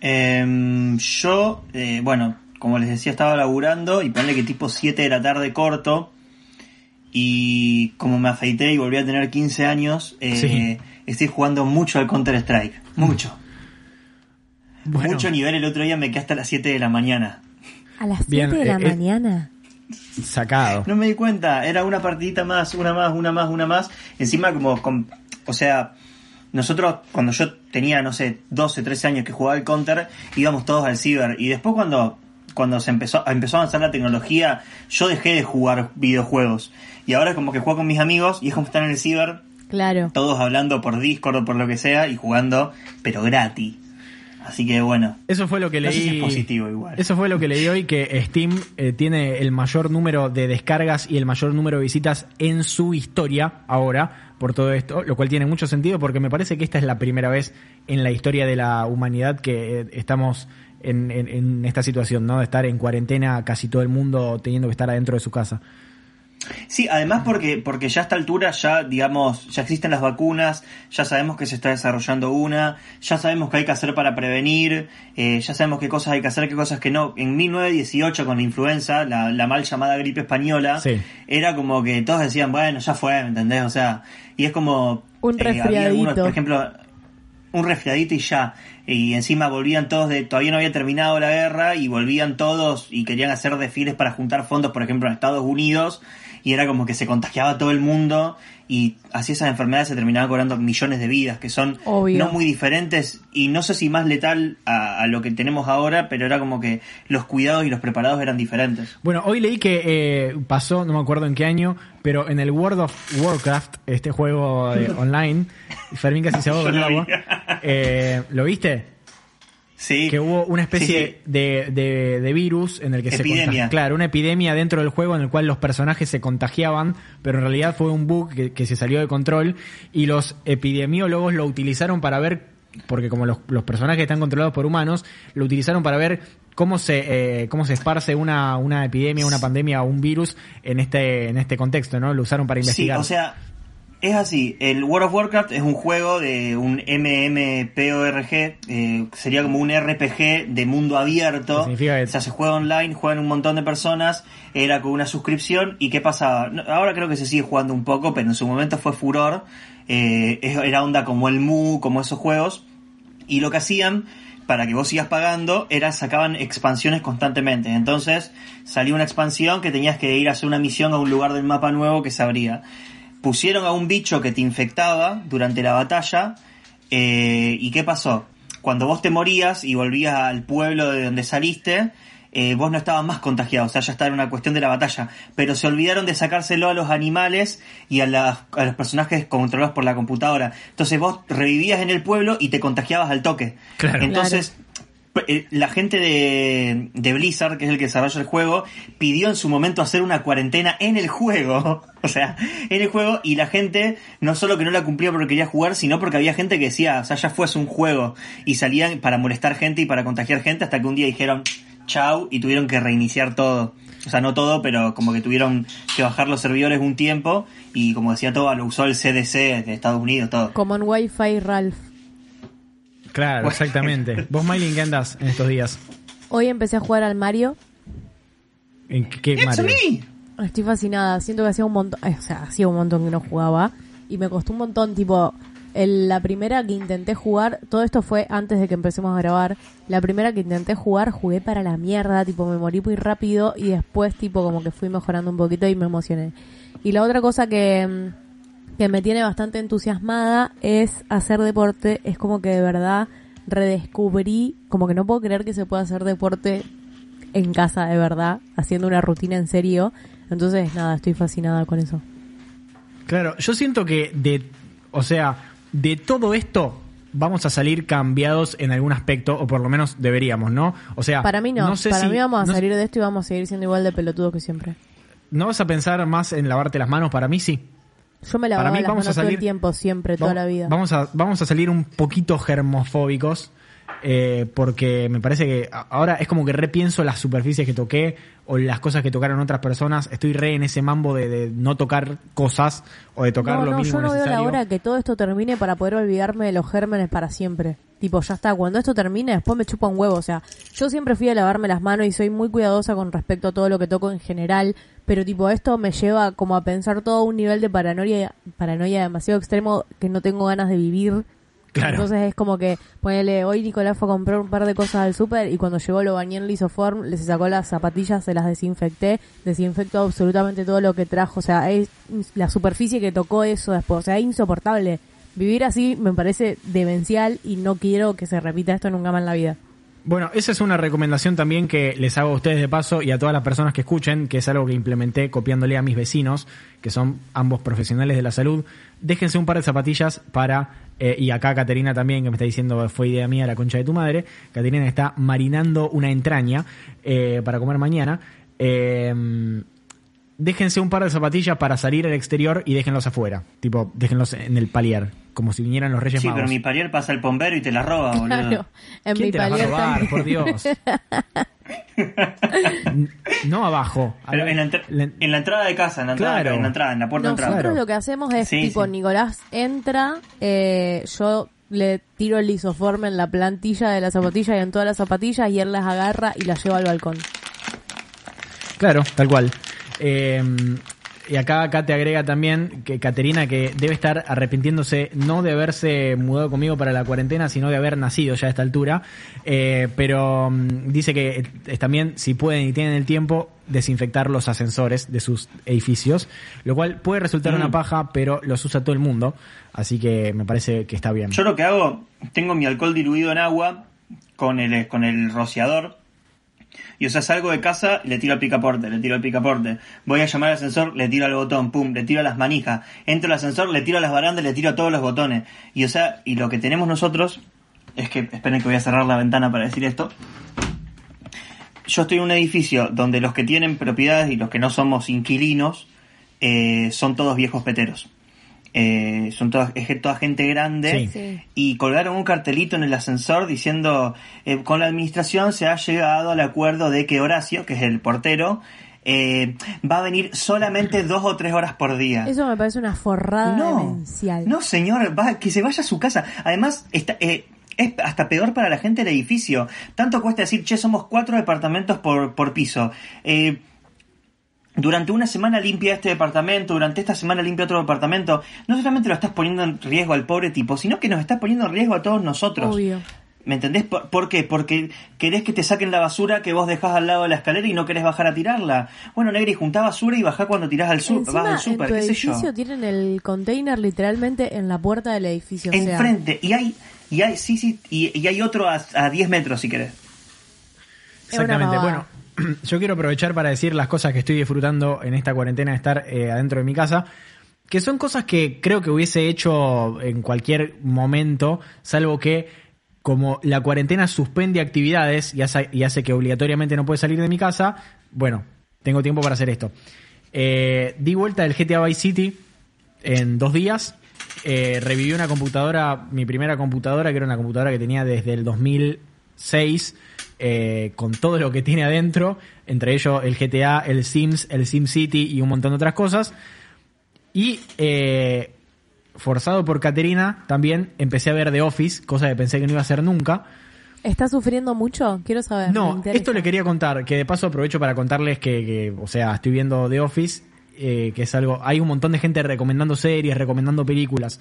Em, yo, eh, bueno, como les decía, estaba laburando y ponle que tipo 7 de la tarde corto. Y como me afeité y volví a tener 15 años, eh, Sí. estoy jugando mucho al Counter Strike. Mucho. Bueno, Mucho nivel. El otro día me quedé hasta las 7 de la mañana. A las Bien, 7 de la eh, eh. mañana. sacado. No me di cuenta, era una partidita más, una más, una más, una más. Encima como, con- o sea, nosotros cuando yo tenía, no sé, 12, 13 años que jugaba al Counter, íbamos todos al ciber. Y después cuando, cuando se empezó, empezó a avanzar la tecnología, yo dejé de jugar videojuegos. Y ahora como que juego con mis amigos y es como estar en el ciber, Claro. todos hablando por Discord o por lo que sea y jugando, pero gratis. Así que bueno. Eso fue lo que No sé leí. si es positivo igual. Eso fue lo que leí hoy que Steam eh, tiene el mayor número de descargas y el mayor número de visitas en su historia ahora por todo esto, lo cual tiene mucho sentido porque me parece que esta es la primera vez en la historia de la humanidad que eh, estamos en, en- en esta situación, ¿no? De estar en cuarentena casi todo el mundo teniendo que estar adentro de su casa. Sí, además porque, porque ya a esta altura ya, digamos, ya existen las vacunas, ya sabemos que se está desarrollando una, ya sabemos qué hay que hacer para prevenir, eh, ya sabemos qué cosas hay que hacer, qué cosas que no. En 1918 con la influenza, la, la mal llamada gripe española, Sí. era como que todos decían, bueno, ya fue, ¿me entendés? O sea, y es como... Un eh, había algunos, resfriadito. por ejemplo, un resfriadito y ya. Y encima volvían todos de, todavía no había terminado la guerra y volvían todos y querían hacer desfiles para juntar fondos, por ejemplo, en Estados Unidos. Y era como que se contagiaba todo el mundo y así esas enfermedades se terminaban cobrando millones de vidas, que son Obvio. no muy diferentes y no sé si más letal a, a lo que tenemos ahora, pero era como que los cuidados y los preparados eran diferentes. Bueno, hoy leí que eh, pasó, no me acuerdo en qué año, pero en el World of Warcraft, este juego eh, online, Fermín casi se con el lo agua. Eh, ¿Lo viste? Sí. que hubo una especie Sí, sí. De, de, de virus en el que se contagia- claro, una epidemia dentro del juego en el cual los personajes se contagiaban, pero en realidad fue un bug que, que se salió de control y los epidemiólogos lo utilizaron para ver, porque como los, los personajes están controlados por humanos, lo utilizaron para ver cómo se eh, cómo se esparce una, una epidemia, una pandemia o un virus en este en este contexto, ¿no? Lo usaron para Sí, investigar. o sea, es así. El World of Warcraft es un juego de un MMPORG, eh, sería como un RPG de mundo abierto. ¿Qué significa O sea, se juega online, juegan un montón de personas, era con una suscripción. ¿Y qué pasaba? Ahora creo que se sigue jugando un poco, pero en su momento fue furor. Eh, era onda como el Mu, como esos juegos. Y lo que hacían para que vos sigas pagando era sacaban expansiones constantemente. Entonces salía una expansión que tenías que ir a hacer una misión a un lugar del mapa nuevo que se abría. Pusieron a un bicho que te infectaba durante la batalla. eh, ¿Y qué pasó? Cuando vos te morías y volvías al pueblo de donde saliste, eh, vos no estabas más contagiado, o sea, ya estaba en una cuestión de la batalla. Pero se olvidaron de sacárselo a los animales y a, las- a los personajes controlados por la computadora. Entonces vos revivías en el pueblo y te contagiagiabas al toque. Claro. Entonces, la gente de, Blizzard, que es el que desarrolla el juego, pidió en su momento hacer una cuarentena en el juego. O sea, en el juego, y la gente no solo que no la cumplía porque quería jugar, sino porque había gente que decía, o sea, ya fue es un juego. Y salían para molestar gente y para contagiar gente hasta que un día dijeron, chau, y tuvieron que reiniciar todo. O sea, no todo, pero como que tuvieron que bajar los servidores un tiempo, y como decía todo, lo usó el CDC de Estados Unidos, todo. Como en Wi-Fi, Ralph. Claro, exactamente. ¿Vos, Miley, qué andás en estos días? Hoy empecé a jugar al Mario. ¿En qué, Mario? me. Estoy fascinada. Siento que hacía un montón, eh, o sea, hacía un montón que no jugaba. Y me costó un montón, tipo, el- la primera que intenté jugar, todo esto fue antes de que empecemos a grabar. La primera que intenté jugar, jugué para la mierda, tipo, me morí muy rápido y después, tipo, como que fui mejorando un poquito y me emocioné. Y la otra cosa que, mm, que me tiene bastante entusiasmada es hacer deporte. Es como que de verdad redescubrí, como que no puedo creer que se pueda hacer deporte en casa de verdad, haciendo una rutina en serio. Entonces, nada, estoy fascinada con eso. Claro, yo siento que de, o sea, de todo esto vamos a salir cambiados en algún aspecto, o por lo menos deberíamos, ¿no? O sea, Para mí no, sé para si- mí vamos a no- salir de esto y vamos a seguir siendo igual de pelotudos que siempre. ¿No vas a pensar más en lavarte las manos? Para mí sí. Yo me lavaba Para mí las vamos manos a todo el tiempo, siempre, toda la vida. Vamos a, vamos a salir un poquito germofóbicos. eh, porque me parece que ahora es como que repienso las superficies que toqué o las cosas que tocaron otras personas. Estoy re en ese mambo de, de no tocar cosas o de tocar no, lo no, mínimo yo no veo la hora que todo esto termine para poder olvidarme de los gérmenes para siempre. Tipo, ya está, cuando esto termine, después me chupa un huevo. O sea, yo siempre fui a lavarme las manos y soy muy cuidadosa con respecto a todo lo que toco en general. Pero, tipo, esto me lleva como a pensar todo un nivel de paranoia, paranoia demasiado extremo que no tengo ganas de vivir. Claro. Entonces es como que, ponele, hoy Nicolás fue a comprar un par de cosas al súper y cuando llegó lo bañé en lisoform, le sacó las zapatillas, se las desinfecté, desinfectó absolutamente todo lo que trajo, o sea, es la superficie que tocó eso después, o sea, es insoportable. Vivir así me parece demencial y no quiero que se repita esto nunca más en la vida. Bueno, esa es una recomendación también que les hago a ustedes de paso y a todas las personas que escuchen, que es algo que implementé copiándole a mis vecinos, que son ambos profesionales de la salud. Déjense un par de zapatillas para, eh, y acá Caterina también, que me está diciendo fue idea mía la concha de tu madre. Caterina está marinando una entraña eh, para comer mañana. Eh, déjense un par de zapatillas para salir al exterior y déjenlos afuera. Tipo, déjenlos en el palier, como si vinieran los Reyes Sí, Magos. pero mi pariel pasa el bombero y te la roba, boludo. Claro, en ¿Quién mi te las va a palier robar, también. por Dios? No abajo. Pero ver, en la, entra- la- en la entrada de casa, en la entrada, Claro. en la entrada, en la puerta de Nosotros entrada. Claro. lo que hacemos es Sí, tipo sí. Nicolás entra, eh, yo le tiro el lisoforme en la plantilla de la zapatilla y en todas las zapatillas y él las agarra y las lleva al balcón. Claro, tal cual. Eh, y acá, acá te agrega también que Caterina que debe estar arrepintiéndose no de haberse mudado conmigo para la cuarentena, sino de haber nacido ya a esta altura. Eh, pero mm, dice que es también, si pueden y tienen el tiempo, desinfectar los ascensores de sus edificios, lo cual puede resultar Mm. una paja, pero los usa todo el mundo, así que me parece que está bien. Yo lo que hago, tengo mi alcohol diluido en agua con el, con el rociador. Y o sea, salgo de casa, le tiro al picaporte, le tiro al picaporte. Voy a llamar al ascensor, le tiro al botón, pum, le tiro a las manijas. Entro al ascensor, le tiro a las barandas, le tiro a todos los botones. Y o sea, y lo que tenemos nosotros es que, esperen que voy a cerrar la ventana para decir esto. Yo estoy en un edificio donde los que tienen propiedades y los que no somos inquilinos eh, son todos viejos peteros. Eh, son todas, es toda gente grande Sí. Y colgaron un cartelito en el ascensor diciendo eh, con la administración se ha llegado al acuerdo de que Horacio, que es el portero, eh, va a venir solamente dos o tres horas por día. Eso me parece una forrada no, demencial. no señor, va, que se vaya a su casa. Además, está, eh, es hasta peor para la gente del edificio. Tanto cuesta decir, che, somos cuatro departamentos por, por piso. Eh, durante una semana limpia este departamento, durante esta semana limpia otro departamento. No solamente lo estás poniendo en riesgo al pobre tipo, sino que nos estás poniendo en riesgo a todos nosotros. Obvio. ¿Me entendés? ¿Por, por qué? Porque querés que te saquen la basura que vos dejás al lado de la escalera y no querés bajar a tirarla. Bueno, Negri, juntá basura y bajá cuando tirás al sur, vas al en súper, tu qué sé yo. edificio tienen el container literalmente en la puerta del edificio. o sea, Enfrente. Y hay, y hay, sí, sí, y, y hay otro a, a 10 metros si querés. Exactamente. Bueno. yo quiero aprovechar para decir las cosas que estoy disfrutando en esta cuarentena de estar eh, adentro de mi casa, que son cosas que creo que hubiese hecho en cualquier momento, salvo que como la cuarentena suspende actividades y hace, que obligatoriamente no puede salir de mi casa, bueno, tengo tiempo para hacer esto. Eh, di vuelta del GTA Vice City en dos días. Eh, reviví una computadora, mi primera computadora, que era una computadora que tenía desde el 2006, eh, con todo lo que tiene adentro, entre ellos el GTA, el Sims, el SimCity y un montón de otras cosas. Y eh, forzado por Caterina, también empecé a ver The Office, cosa que pensé que no iba a hacer nunca. ¿Está sufriendo mucho? Quiero saber. No, esto le quería contar, que de paso aprovecho para contarles que, que, o sea, estoy viendo The Office, eh, que es algo, hay un montón de gente recomendando series, recomendando películas.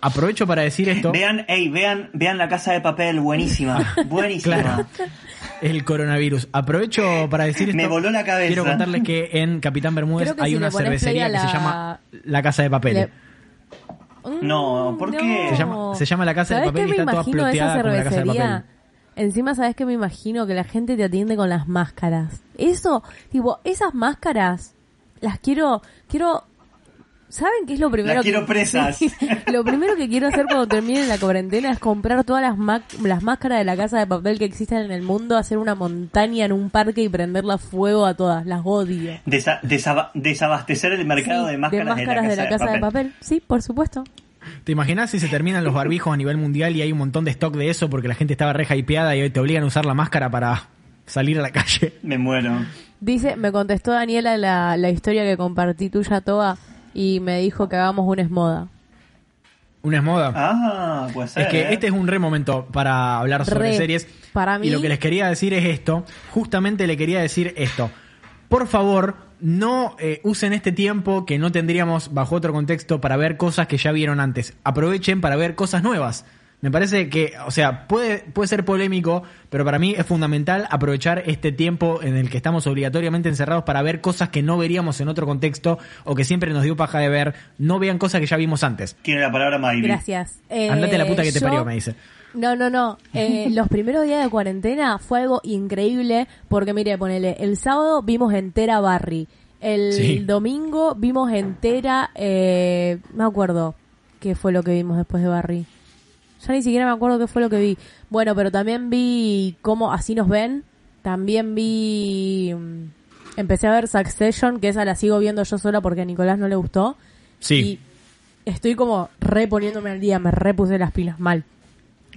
Aprovecho para decir esto, Vean, ey, vean, vean la casa de papel, buenísima, buenísima. Claro. el coronavirus. Aprovecho para decir esto. Me voló la cabeza. Quiero contarles que en Capitán Bermúdez que hay si una cervecería que se la- llama La Casa de Papel. Le- No, ¿por qué? Se llama, se llama La Casa de ¿Sabés Papel y está toda ploteada como La Casa de cervecería? Papel. Encima, ¿sabes qué me imagino? Que la gente te atiende con las máscaras. Eso, tipo, esas máscaras, las quiero, quiero... ¿Saben qué es lo primero que- presas. Lo primero que quiero hacer cuando termine la cuarentena es comprar todas las, ma- las máscaras de la casa de papel que existen en el mundo, hacer una montaña en un parque y prenderla fuego a todas. Las odio. Desa- desaba- desabastecer el mercado Sí, de máscaras de la casa, de papel. Sí, por supuesto. ¿Te imaginas si se terminan los barbijos a nivel mundial y hay un montón de stock de eso porque la gente estaba re hypeada y hoy te obligan a usar la máscara para salir a la calle? Me muero. Dice, me contestó Daniela la, la historia que compartí tuya, Toa, y me dijo que hagamos un esmoda. Una es moda. Ah, puede ser. Es que ¿eh? este es un re momento para hablar sobre Re. series. Para mí- Y lo que les quería decir es esto. Justamente le quería decir esto. Por favor, no eh, usen este tiempo que no tendríamos bajo otro contexto para ver cosas que ya vieron antes. Aprovechen para ver cosas nuevas. Me parece que, o sea, puede, puede ser polémico, pero para mí es fundamental aprovechar este tiempo en el que estamos obligatoriamente encerrados para ver cosas que no veríamos en otro contexto o que siempre nos dio paja de ver. No vean cosas que ya vimos antes. Tiene la palabra Miley. Gracias. Eh, Andate a la puta que te yo- parió, me dice. No, no, no. Eh, los primeros días de cuarentena fue algo increíble porque, mire, ponele, el sábado vimos entera Barry. El Sí. domingo vimos entera, eh, me acuerdo qué fue lo que vimos después de Barry. Ya ni siquiera me acuerdo qué fue lo que vi. Bueno, pero también vi cómo así nos ven. También vi... mm, Empecé a ver Succession, que esa la sigo viendo yo sola porque a Nicolás no le gustó. Sí. Y estoy como reponiéndome al día, me repuse las pilas mal.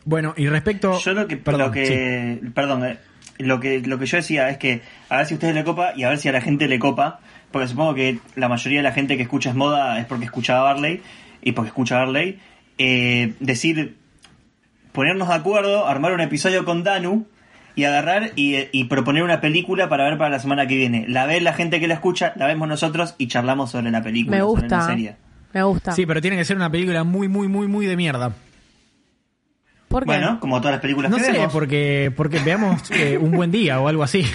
Bueno, y respecto... Yo lo que, Perdón, lo que, perdón, eh, lo que, lo que yo decía es que a ver si a ustedes le copa y a ver si a la gente le copa, porque supongo que la mayoría de la gente que escucha es moda es porque escucha a Barley y porque escucha a Barley, eh, decir, ponernos de acuerdo, armar un episodio con Danu y agarrar y, y proponer una película para ver para la semana que viene. La ve la gente que la escucha, la vemos nosotros y charlamos sobre la película, Me sobre la gusta. serie. Me gusta. Sí, pero tiene que ser una película muy, muy, muy, muy de mierda. ¿Por qué? Bueno, como todas las películas No que sé, vemos. porque, porque veamos eh, un buen día o algo así.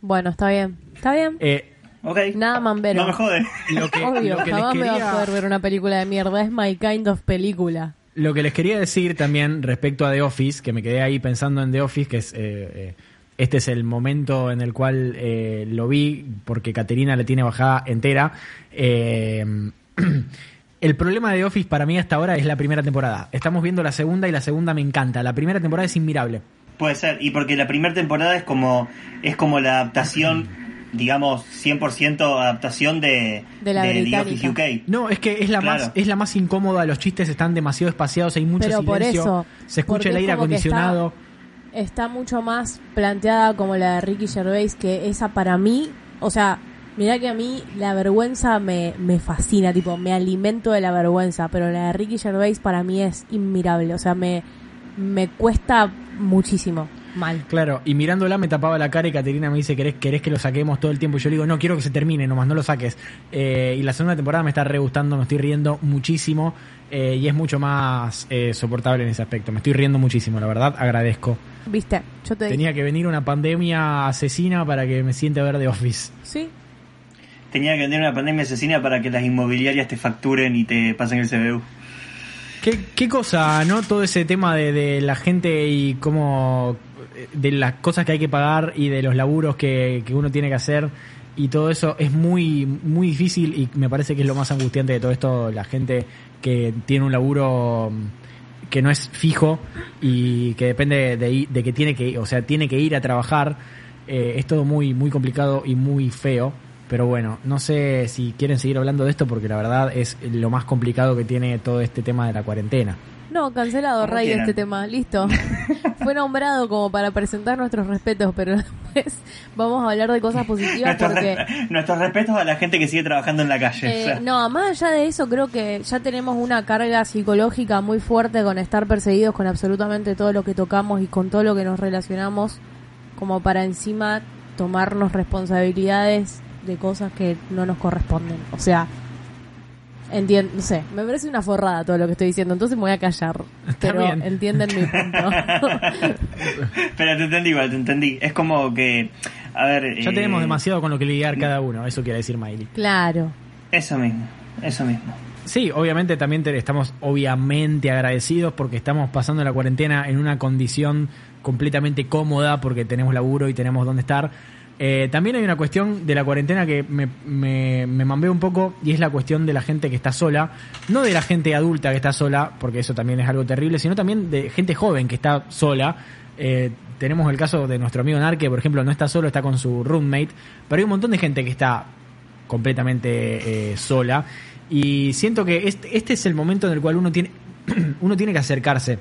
Bueno, está bien. Está bien. Eh, Ok. Nada mambero. No me jode. lo que, Obvio, lo que les jamás me va a quería- poder ver una película de mierda. Es my kind of película. Lo que les quería decir también respecto a The Office, que me quedé ahí pensando en The Office, que es eh, eh, este es el momento en el cual eh, lo vi, porque Caterina le tiene bajada entera. Eh, el problema de The Office para mí hasta ahora es la primera temporada. Estamos viendo la segunda y la segunda me encanta. La primera temporada es inmirable. Puede ser, y porque la primera temporada es como es como la adaptación, digamos, 100% adaptación de, De la. Office UK. No, es que es la Claro. más es la más incómoda, los chistes están demasiado espaciados, hay mucho Pero por silencio, eso, se escucha el aire acondicionado. Está mucho más planteada como la de Ricky Gervais, que esa para mí, o sea, mirá que a mí la vergüenza me, me fascina, tipo, me alimento de la vergüenza, pero la de Ricky Gervais para mí es inmirable, o sea, me, me cuesta muchísimo. Mal. Claro, y mirándola me tapaba la cara y Caterina me dice, ¿querés, querés que lo saquemos todo el tiempo? Y yo le digo, no, quiero que se termine, nomás no lo saques. Eh, y la segunda temporada me está re gustando, me estoy riendo muchísimo eh, y es mucho más eh, soportable en ese aspecto. Me estoy riendo muchísimo, la verdad, agradezco. ¿Viste? Yo te Tenía que venir una pandemia asesina para que me siente a ver The Office. Sí, Tenía que tener una pandemia asesina para que las inmobiliarias te facturen y te pasen el CBU. ¿Qué, qué cosa, no? Todo ese tema de, de la gente y cómo. De las cosas que hay que pagar y de los laburos que, que uno tiene que hacer y todo eso es muy, muy difícil y me parece que es lo más angustiante de todo esto. La gente que tiene un laburo mm, que no es fijo y que depende de, de que tiene que, o sea, tiene que ir a trabajar. eh, es todo muy, muy complicado y muy feo. Pero bueno, no sé si quieren seguir hablando de esto porque la verdad es lo más complicado que tiene todo este tema de la cuarentena. No, cancelado, Ray, quieran. este tema. Listo. Fue nombrado como para presentar nuestros respetos, pero después vamos a hablar de cosas positivas Nuestros, porque... nuestros respetos a la gente que sigue trabajando en la calle. Eh, o sea. no, más allá de eso, creo que ya tenemos una carga psicológica muy fuerte con estar perseguidos con absolutamente todo lo que tocamos y con todo lo que nos relacionamos, como para encima tomarnos responsabilidades de cosas que no nos corresponden. O sea, entiendo, no sé, me parece una forrada todo lo que estoy diciendo, entonces me voy a callar. Está pero bien. entienden mi punto. Pero te entendí igual, te entendí. Es como que, a ver... Ya eh, tenemos demasiado con lo que lidiar cada uno, eso quiere decir Miley. claro. Eso mismo, eso mismo. Sí, obviamente también te- estamos obviamente agradecidos porque estamos pasando la cuarentena en una condición completamente cómoda porque tenemos laburo y tenemos dónde estar. Eh, también hay una cuestión de la cuarentena que me, me, me un poco y es la cuestión de la gente que está sola. No de la gente adulta que está sola, porque eso también es algo terrible, sino también de gente joven que está sola. Eh, tenemos el caso de nuestro amigo Narque, por ejemplo, no está solo, está con su roommate, pero hay un montón de gente que está completamente eh, sola y siento que este, este es el momento en el cual uno tiene uno tiene que acercarse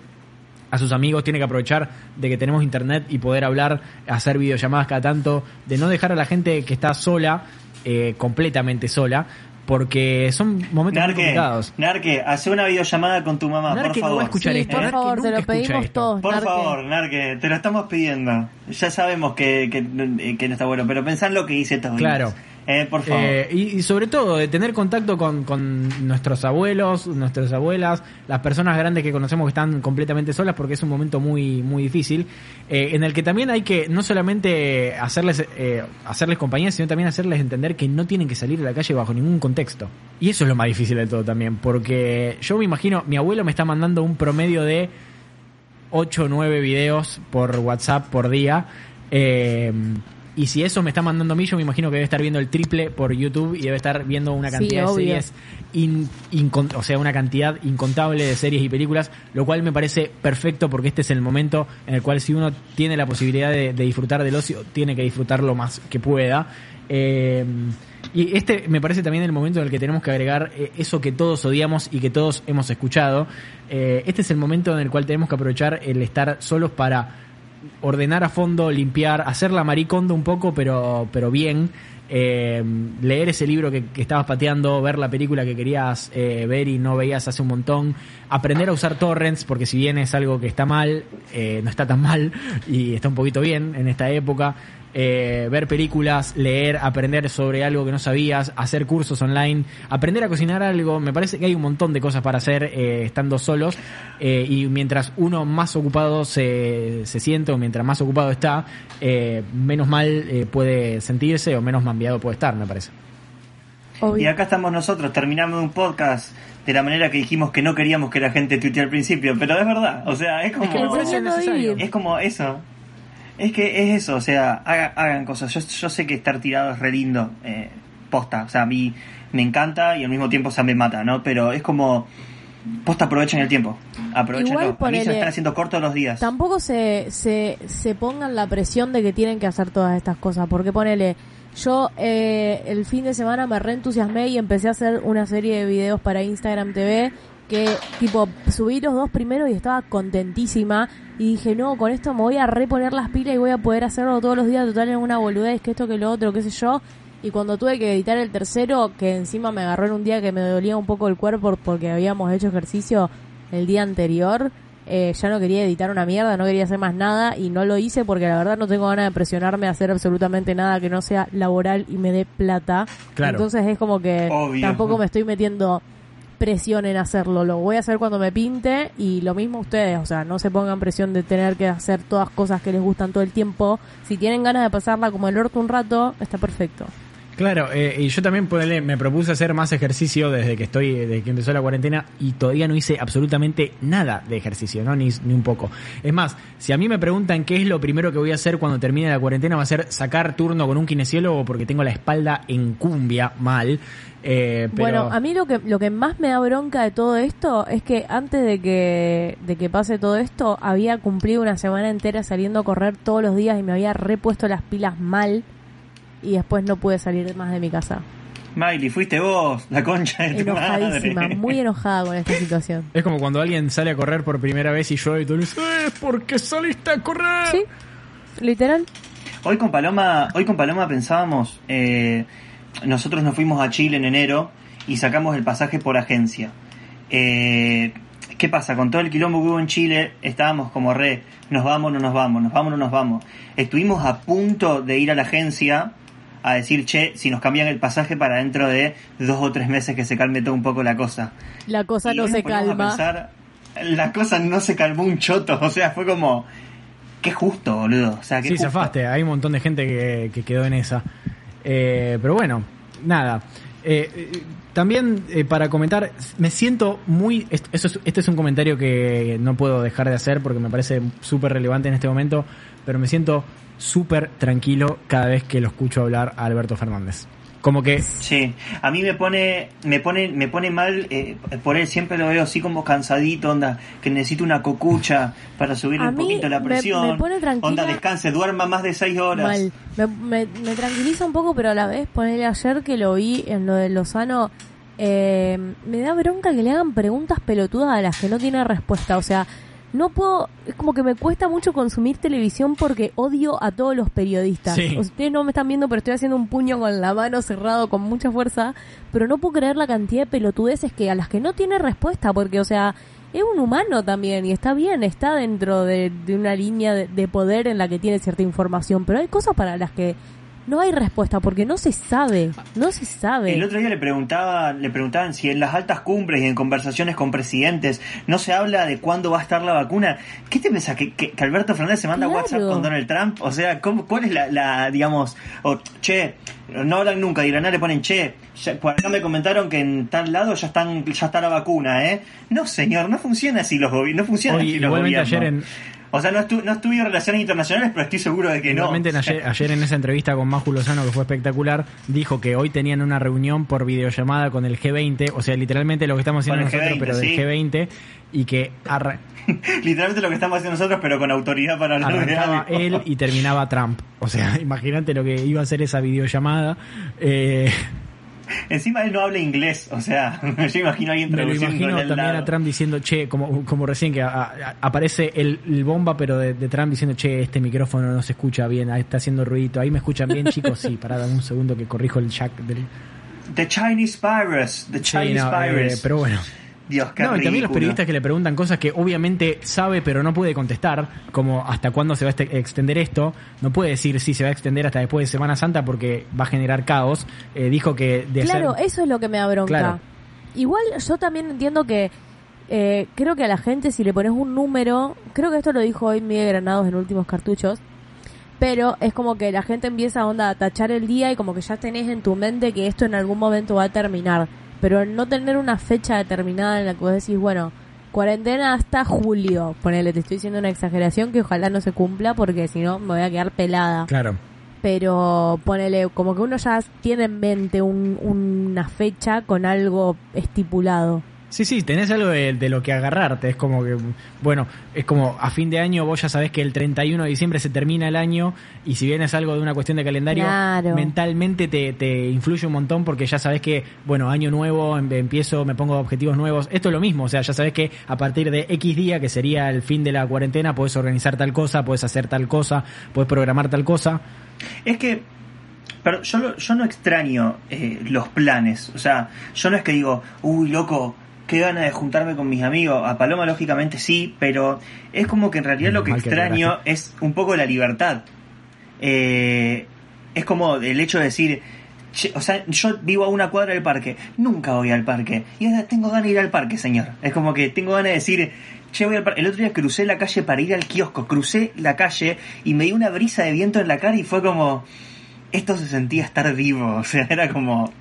a sus amigos, tiene que aprovechar de que tenemos internet y poder hablar, hacer videollamadas cada tanto, de no dejar a la gente que está sola, eh, completamente sola, porque son momentos muy Narque, complicados. Narque, hace una videollamada con tu mamá, Narque por no favor. va a escuchar Sí, esto. por Narque favor, te lo pedimos todos. Por Narque. favor, Narque, te lo estamos pidiendo. Ya sabemos que, que, que no está bueno, pero pensá en lo que hice estos días. Eh, por favor. Eh, y, sobre todo de tener contacto con, con nuestros abuelos, nuestras abuelas, las personas grandes que conocemos que están completamente solas porque es un momento muy muy difícil eh, en el que también hay que no solamente hacerles eh, hacerles compañía sino también hacerles entender que no tienen que salir a la calle bajo ningún contexto y eso es lo más difícil de todo también porque yo me imagino mi abuelo me está mandando un promedio de 8 o 9 videos por WhatsApp por día. Y si eso me está mandando a mí, yo me imagino que debe estar viendo el triple por YouTube y debe estar viendo una Sí, cantidad de series, in- o sea, una cantidad incontable de series y películas, lo cual me parece perfecto porque este es el momento en el cual si uno tiene la posibilidad de, de disfrutar del ocio, tiene que disfrutar lo más que pueda. Eh, y este me parece también el momento en el que tenemos que agregar eh, eso que todos odiamos y que todos hemos escuchado. Eh, este es el momento en el cual tenemos que aprovechar el estar solos para ordenar a fondo, limpiar, hacer la maricondo un poco, pero, pero bien. Eh, leer ese libro que, que estabas pateando, ver la película que querías eh, ver y no veías hace un montón, aprender a usar torrents, porque si bien es algo que está mal, eh, no está tan mal y está un poquito bien en esta época. Eh, ver películas, leer, aprender sobre algo que no sabías, hacer cursos online, aprender a cocinar algo. Me parece que hay un montón de cosas para hacer eh, estando solos eh, y mientras uno más ocupado se, se siente o mientras más ocupado está, eh, menos mal eh, puede sentirse o menos mambiado puede estar, me parece. Obvio. Y acá estamos nosotros, terminamos un podcast de la manera que dijimos que no queríamos que la gente tuitee al principio, pero es verdad, o sea, es como... Es que me. Es como eso. Es que es eso, o sea, haga- hagan cosas. Yo, yo sé que estar tirado es re lindo, eh, posta. O sea, a mí me encanta y al mismo tiempo o sea, me mata, ¿no? Pero es como, posta, aprovechen el tiempo. Aprovechenlo. A mí se me están haciendo cortos los días. Tampoco se, se, se pongan la presión de que tienen que hacer todas estas cosas, porque ponele, yo eh, el fin de semana me reentusiasmé y empecé a hacer una serie de videos para Instagram TV que tipo subí los dos primeros y estaba contentísima y dije no con esto me voy a reponer las pilas y voy a poder hacerlo todos los días total en una boludez que esto que lo otro qué sé yo y cuando tuve que editar el tercero que encima me agarró en un día que me dolía un poco el cuerpo porque habíamos hecho ejercicio el día anterior eh, ya no quería editar una mierda, no quería hacer más nada y no lo hice porque la verdad no tengo ganas de presionarme a hacer absolutamente nada que no sea laboral y me dé plata. Claro. Entonces es como que Obvio. tampoco me estoy metiendo presión en hacerlo, lo voy a hacer cuando me pinte y lo mismo ustedes, o sea, no se pongan presión de tener que hacer todas cosas que les gustan todo el tiempo. Si tienen ganas de pasarla como el orto un rato, está perfecto. Claro, eh, y yo también me propuse hacer más ejercicio desde que estoy, desde que empezó la cuarentena y todavía no hice absolutamente nada de ejercicio, ¿no? Ni, ni un poco. Es más, si a mí me preguntan qué es lo primero que voy a hacer cuando termine la cuarentena, va a ser sacar turno con un kinesiólogo porque tengo la espalda en cumbia mal. Eh, pero... Bueno, a mí lo que lo que más me da bronca de todo esto es que antes de que de que pase todo esto había cumplido una semana entera saliendo a correr todos los días y me había repuesto las pilas mal y después no pude salir más de mi casa. Miley, fuiste vos, la concha de tu Enojadísima, madre. muy enojada con esta situación. Es como cuando alguien sale a correr por primera vez y yo y tú le dices, "Eh, ¿por qué saliste a correr? Sí, literal. Hoy con Paloma, hoy con Paloma pensábamos, eh, nosotros nos fuimos a Chile en enero y sacamos el pasaje por agencia. Eh, ¿Qué pasa? Con todo el quilombo que hubo en Chile, estábamos como re, nos vamos, no nos vamos, nos vamos, no nos vamos. Estuvimos a punto de ir a la agencia a decir, che, si nos cambian el pasaje para dentro de dos o tres meses que se calme todo un poco la cosa. La cosa Y no se calma. pensar, la cosa no se calmó un choto, o sea, fue como, qué justo, boludo. O sea, qué Sí, justo. zafaste, hay un montón de gente que, que quedó en esa. Eh, pero bueno, nada. Eh, eh, también eh, para comentar, me siento muy... est- Eso es- este es un comentario que no puedo dejar de hacer porque me parece súper relevante en este momento, pero me siento súper tranquilo cada vez que lo escucho hablar a Alberto Fernández. Como que... Sí, a mí me pone, me pone, me pone mal, eh, por él siempre lo veo así como cansadito, onda, que necesito una cocucha para subir A un poquito la me- presión. me pone tranquila. Onda, descanse, duerma más de seis horas. Mal. Me, me, me tranquiliza un poco, pero a la vez ponerle ayer que lo vi en lo de Lozano, eh, me da bronca que le hagan preguntas pelotudas a las que no tiene respuesta. O sea, no puedo, es como que me cuesta mucho consumir televisión porque odio a todos los periodistas. Sí. Ustedes no me están viendo, pero estoy haciendo un puño con la mano cerrado con mucha fuerza, pero no puedo creer la cantidad de pelotudeces que a las que no tiene respuesta, porque, o sea, es un humano también y está bien, está dentro de, de una línea de, de poder en la que tiene cierta información, pero hay cosas para las que no hay respuesta porque no se sabe, no se sabe. El otro día le preguntaba, le preguntaban si en las altas cumbres y en conversaciones con presidentes no se habla de cuándo va a estar la vacuna. ¿Qué te pensás? ¿Que, que, que Alberto Fernández se manda Claro. WhatsApp con Donald Trump? O sea, ¿cómo, ¿cuál es la, la, digamos, o, che, no hablan nunca, dirán, le ponen, che, ya- por acá me comentaron que en tal lado ya están, ya está la vacuna, ¿eh? No, señor, no funciona así los gobiernos, no funciona Hoy, así los gobiernos. ayer en, O sea, no, estu no estuve en relaciones internacionales, pero estoy seguro de que no. Igualmente en ayer, ayer en esa entrevista con Maju Lozano, que fue espectacular, dijo que hoy tenían una reunión por videollamada con el G20, o sea, literalmente lo que estamos haciendo nosotros, G20, pero del sí. G20, y que Literalmente lo que estamos haciendo nosotros, pero con autoridad para hablar de arrancaba algo. él y terminaba Trump. O sea, imagínate lo que iba a ser esa videollamada. Eh, Encima él no habla inglés, o sea, yo imagino a alguien me lo traduciendo imagino al también lado. a Trump diciendo, che, como, como recién que a- a- aparece el, el bomba, pero de, de Trump diciendo, che, este micrófono no se escucha bien, ahí está haciendo ruidito, ahí me escuchan bien, chicos, sí, pará, dame un segundo que corrijo el jack del... The Chinese virus, the Sí, Chinese eh, virus. pero bueno. Dios, qué No, y también los periodistas que le preguntan cosas que obviamente sabe pero no puede contestar, como hasta cuándo se va a este- extender esto, no puede decir si se va a extender hasta después de Semana Santa porque va a generar caos. Eh, dijo que de Claro, hacer- eso es lo que me da bronca. Claro. Igual yo también entiendo que eh, creo que a la gente si le pones un número, creo que esto lo dijo hoy Miguel Granados en Últimos Cartuchos, pero es como que la gente empieza onda a tachar el día y como que ya tenés en tu mente que esto en algún momento va a terminar. Pero no tener una fecha determinada en la que vos decís, bueno, cuarentena hasta julio, ponele, te estoy diciendo una exageración que ojalá no se cumpla porque si no me voy a quedar pelada Claro. pero ponele como que uno ya tiene en mente un- una fecha con algo estipulado. Sí, sí, tenés algo de, de lo que agarrarte. Es como que, bueno, es como a fin de año vos ya sabés que el 31 de diciembre se termina el año y si bien es algo de una cuestión de calendario, Claro. mentalmente te, te influye un montón porque ya sabés que, bueno, año nuevo, em- empiezo, me pongo objetivos nuevos. Esto es lo mismo, o sea, ya sabés que a partir de X día, que sería el fin de la cuarentena, podés organizar tal cosa, podés hacer tal cosa, podés programar tal cosa. Es que, pero yo, yo no extraño eh, los planes. O sea, yo no es que digo, uy, loco, qué gana de juntarme con mis amigos. A Paloma, lógicamente, sí, pero es como que en realidad lo que Mal extraño es un poco la libertad. Eh, es como el hecho de decir. "Che, O sea, yo vivo a una cuadra del parque, nunca voy al parque. Y ahora tengo ganas de ir al parque, señor. Es como que tengo ganas de decir, che, voy al parque. El otro día crucé la calle para ir al kiosco, crucé la calle y me dio una brisa de viento en la cara y fue como, esto se sentía estar vivo, o sea, era como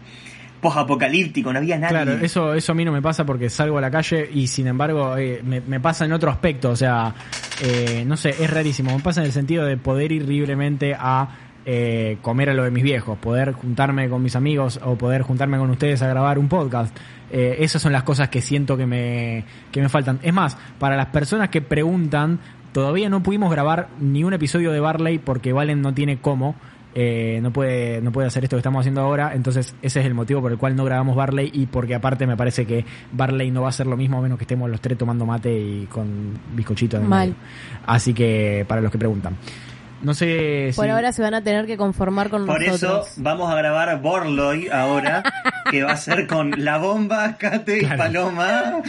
posapocalíptico, no había nadie. Claro, eso, eso a mí no me pasa porque salgo a la calle y sin embargo eh, me, pasa en otro aspecto, o sea, eh, no sé, es rarísimo, me pasa en el sentido de poder ir libremente a eh, comer a lo de mis viejos, poder juntarme con mis amigos o poder juntarme con ustedes a grabar un podcast. Eh, esas son las cosas que siento que me, que me faltan. Es más, para las personas que preguntan, todavía no pudimos grabar ni un episodio de Barley porque Valen no tiene cómo. Eh, no puede no puede hacer esto que estamos haciendo ahora entonces ese es el motivo por el cual no grabamos Barley y porque aparte me parece que Barley no va a ser lo mismo a menos que estemos los tres tomando mate y con bizcochito en el Mal. medio. así que para los que preguntan no sé si Por ahora se van a tener que conformar con Por eso nosotros. vamos a grabar Borloy ahora, que va a ser con La Bomba, Kate Claro. y Paloma,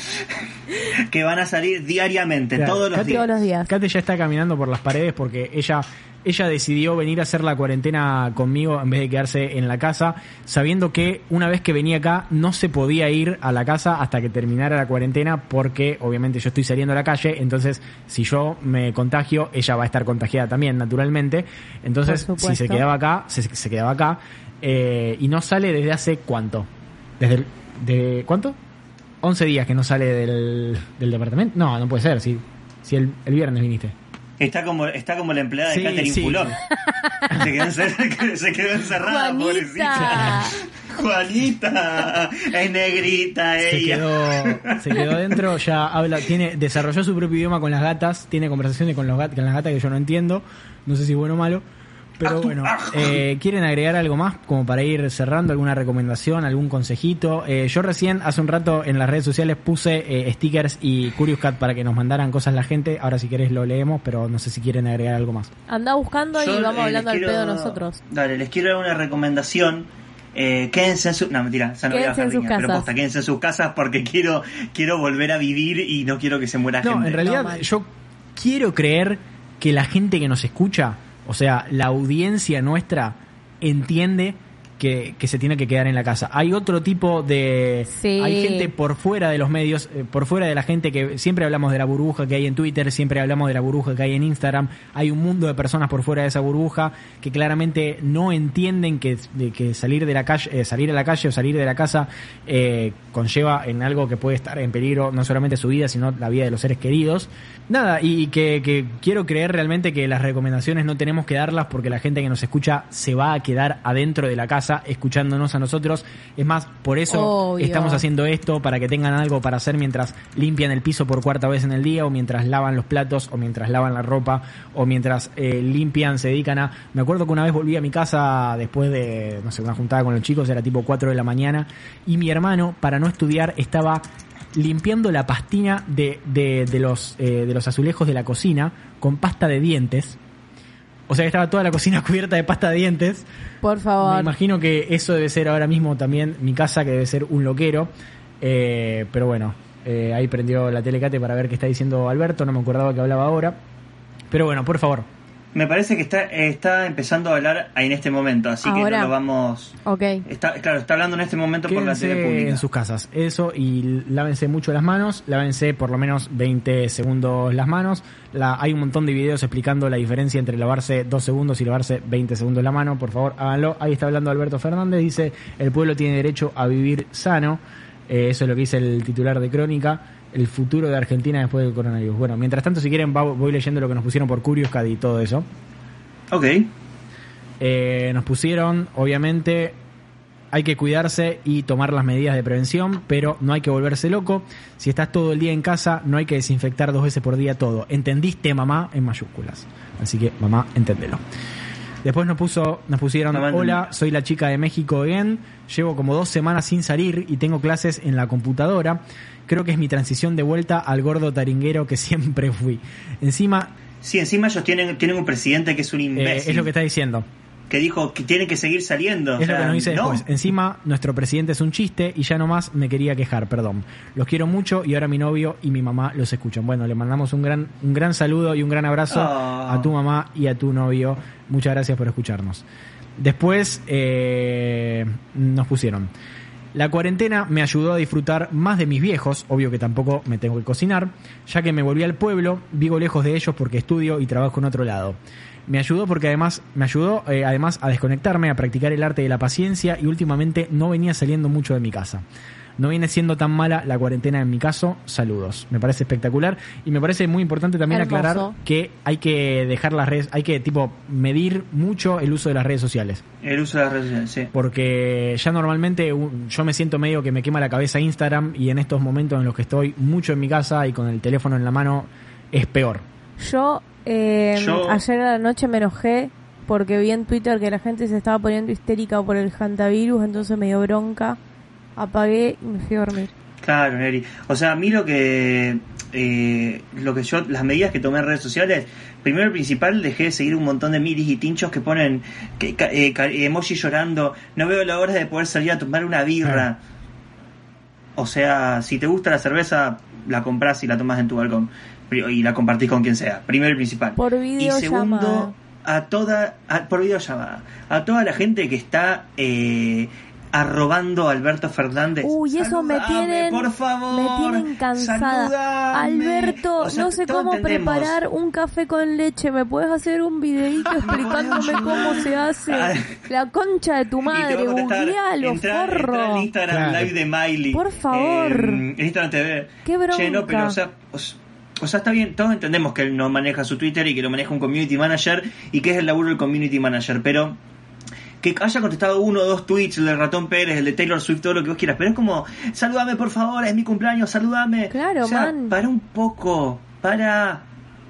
que van a salir diariamente, Claro, todos los Kate- días. Todos los días. Kate ya está caminando por las paredes porque ella ella decidió venir a hacer la cuarentena conmigo en vez de quedarse en la casa, sabiendo que una vez que venía acá no se podía ir a la casa hasta que terminara la cuarentena porque obviamente yo estoy saliendo a la calle, entonces si yo me contagio, ella va a estar contagiada también naturalmente, entonces si se quedaba acá, se, se quedaba acá eh, y no sale desde hace cuánto. Desde el, de ¿cuánto? 11 días que no sale del, del departamento. No, no puede ser, si, si el, el viernes viniste. Está como, está como la empleada de Sí, Catherine sí. Fulop. Se quedó, encer- se quedó encerrada, Juanita. pobrecita. Juanita, es negrita Se ella. quedó, se quedó dentro, ya habla, tiene, desarrolló su propio idioma con las gatas, tiene conversaciones con, los gat- con las gatas que yo no entiendo, no sé si bueno o malo, pero bueno, eh, ¿quieren agregar algo más como para ir cerrando? ¿Alguna recomendación, algún consejito? Eh, yo recién, hace un rato en las redes sociales puse eh, stickers y Curious Cat para que nos mandaran cosas la gente, ahora si querés lo leemos, pero no sé si quieren agregar algo más. Anda buscando y vamos eh, hablando al quiero- pedo nosotros. Dale, les quiero dar una recomendación. Eh, quédense en su... No, mentira, esa no voy a Quédense en sus línea, pero casas. posta, quédense en sus casas porque quiero, quiero volver a vivir y no quiero que se muera No, gente. en realidad No, yo quiero creer que la gente que nos escucha, o sea, la audiencia nuestra, entiende que, que se tiene que quedar en la casa. Hay otro tipo de... Sí. Hay gente por fuera de los medios, eh, por fuera de la gente que siempre hablamos de la burbuja que hay en Twitter, siempre hablamos de la burbuja que hay en Instagram. Hay un mundo de personas por fuera de esa burbuja que claramente no entienden que, de que salir de la calle, eh, salir a la calle o salir de la casa eh, conlleva en algo que puede estar en peligro no solamente su vida, sino la vida de los seres queridos. Nada, y que, que quiero creer realmente que las recomendaciones no tenemos que darlas porque la gente que nos escucha se va a quedar adentro de la casa escuchándonos a nosotros. Es más, por eso Obvio. estamos haciendo esto, para que tengan algo para hacer mientras limpian el piso por cuarta vez en el día, o mientras lavan los platos, o mientras lavan la ropa, o mientras eh, limpian, se dedican a... Me acuerdo que una vez volví a mi casa después de, no sé, una juntada con los chicos, era tipo 4 de la mañana, y mi hermano, para no estudiar, estaba limpiando la pastina de, de, de los, eh, de los azulejos de la cocina con pasta de dientes. O sea que estaba toda la cocina cubierta de pasta de dientes. Por Me favor. imagino que eso debe ser ahora mismo también mi casa, que debe ser un loquero. Eh, pero bueno, eh, ahí prendió la telecate para ver qué está diciendo Alberto. No me acordaba que hablaba ahora. Pero bueno, por favor. Me parece que está, está empezando a hablar en este momento, así que no lo vamos... Ok. Está, claro, está hablando en este momento por la tele pública. en sus casas. Eso, y lávense mucho las manos. Lávense por lo menos 20 segundos las manos. La, hay un montón de videos explicando la diferencia entre lavarse 2 segundos y lavarse 20 segundos la mano. Por favor, háganlo. Ahí está hablando Alberto Fernández. Dice, el pueblo tiene derecho a vivir sano. Eh, eso es lo que dice el titular de Crónica. El futuro de Argentina después del coronavirus. Bueno, mientras tanto, si quieren, voy leyendo lo que nos pusieron por Curious Cat y todo eso. Ok. Eh, nos pusieron, obviamente, hay que cuidarse y tomar las medidas de prevención, pero no hay que volverse loco. Si estás todo el día en casa, no hay que desinfectar dos veces por día todo. ¿Entendiste, mamá? En mayúsculas. Así que, mamá, entendelo. Después nos puso, nos pusieron, hola, soy la chica de México again, llevo como dos semanas sin salir y tengo clases en la computadora. Creo que es mi transición de vuelta al gordo taringuero que siempre fui. Encima, Sí, encima ellos tienen, tienen un presidente que es un eh, imbécil. es lo que está diciendo. que dijo que tienen que seguir saliendo. o Es lo que nos dice no. después. Encima, nuestro presidente es un chiste y ya nomás me quería quejar, perdón. Los quiero mucho y ahora mi novio y mi mamá los escuchan. Bueno, le mandamos un gran, un gran saludo y un gran abrazo Ah. a tu mamá y a tu novio. Muchas gracias por escucharnos. Después eh, nos pusieron. La cuarentena me ayudó a disfrutar más de mis viejos, obvio que tampoco me tengo que cocinar, ya que me volví al pueblo, vivo lejos de ellos porque estudio y trabajo en otro lado. Me ayudó porque además me ayudó eh, además a desconectarme, a practicar el arte de la paciencia y últimamente no venía saliendo mucho de mi casa. No viene siendo tan mala la cuarentena en mi caso. Saludos. Me parece espectacular y me parece muy importante también Hermoso. aclarar que hay que dejar las redes, hay que tipo medir mucho el uso de las redes sociales El uso de las redes sociales, sí. porque ya normalmente yo me siento medio que me quema la cabeza Instagram y en estos momentos en los que estoy mucho en mi casa y con el teléfono en la mano es peor. Yo, eh, Yo- ayer a la noche me enojé porque vi en Twitter que la gente se estaba poniendo histérica por el hantavirus, entonces me dio bronca. Apagué y me fui a dormir. Claro, Neri. O sea, a mí lo que eh, lo que yo las medidas que tomé en redes sociales, primero y principal dejé de seguir un montón de miris y tinchos que ponen que, ca- eh, ca- emoji llorando, no veo la hora de poder salir a tomar una birra. O sea, si te gusta la cerveza, la compras y la tomas en tu balcón y la compartís con quien sea, primero y principal. Por y videollamada. segundo, a toda a- por videollamada, a toda la gente que está eh, arrobando a Alberto Fernández. Uy, eso me tienen, por favor. me tienen cansada. Saludame. Alberto, O sea, no sé cómo entendemos. preparar un café con leche. ¿Me puedes hacer un videito explicándome cómo se hace? La concha de tu madre, googlealo, forro. al Instagram Claro. live de Miley. Por favor. Eh, Instagram TV. Qué Che, no, bronca. pero o sea, o, o sea, está bien, todos entendemos que él no maneja su Twitter y que lo maneja un community manager y que es el laburo del community manager, pero que haya contestado uno o dos tweets, el de Ratón Pérez, el de Taylor Swift, todo lo que vos quieras, pero es como, saludame por favor, es mi cumpleaños, saludame. Claro, o sea, man. para un poco, para,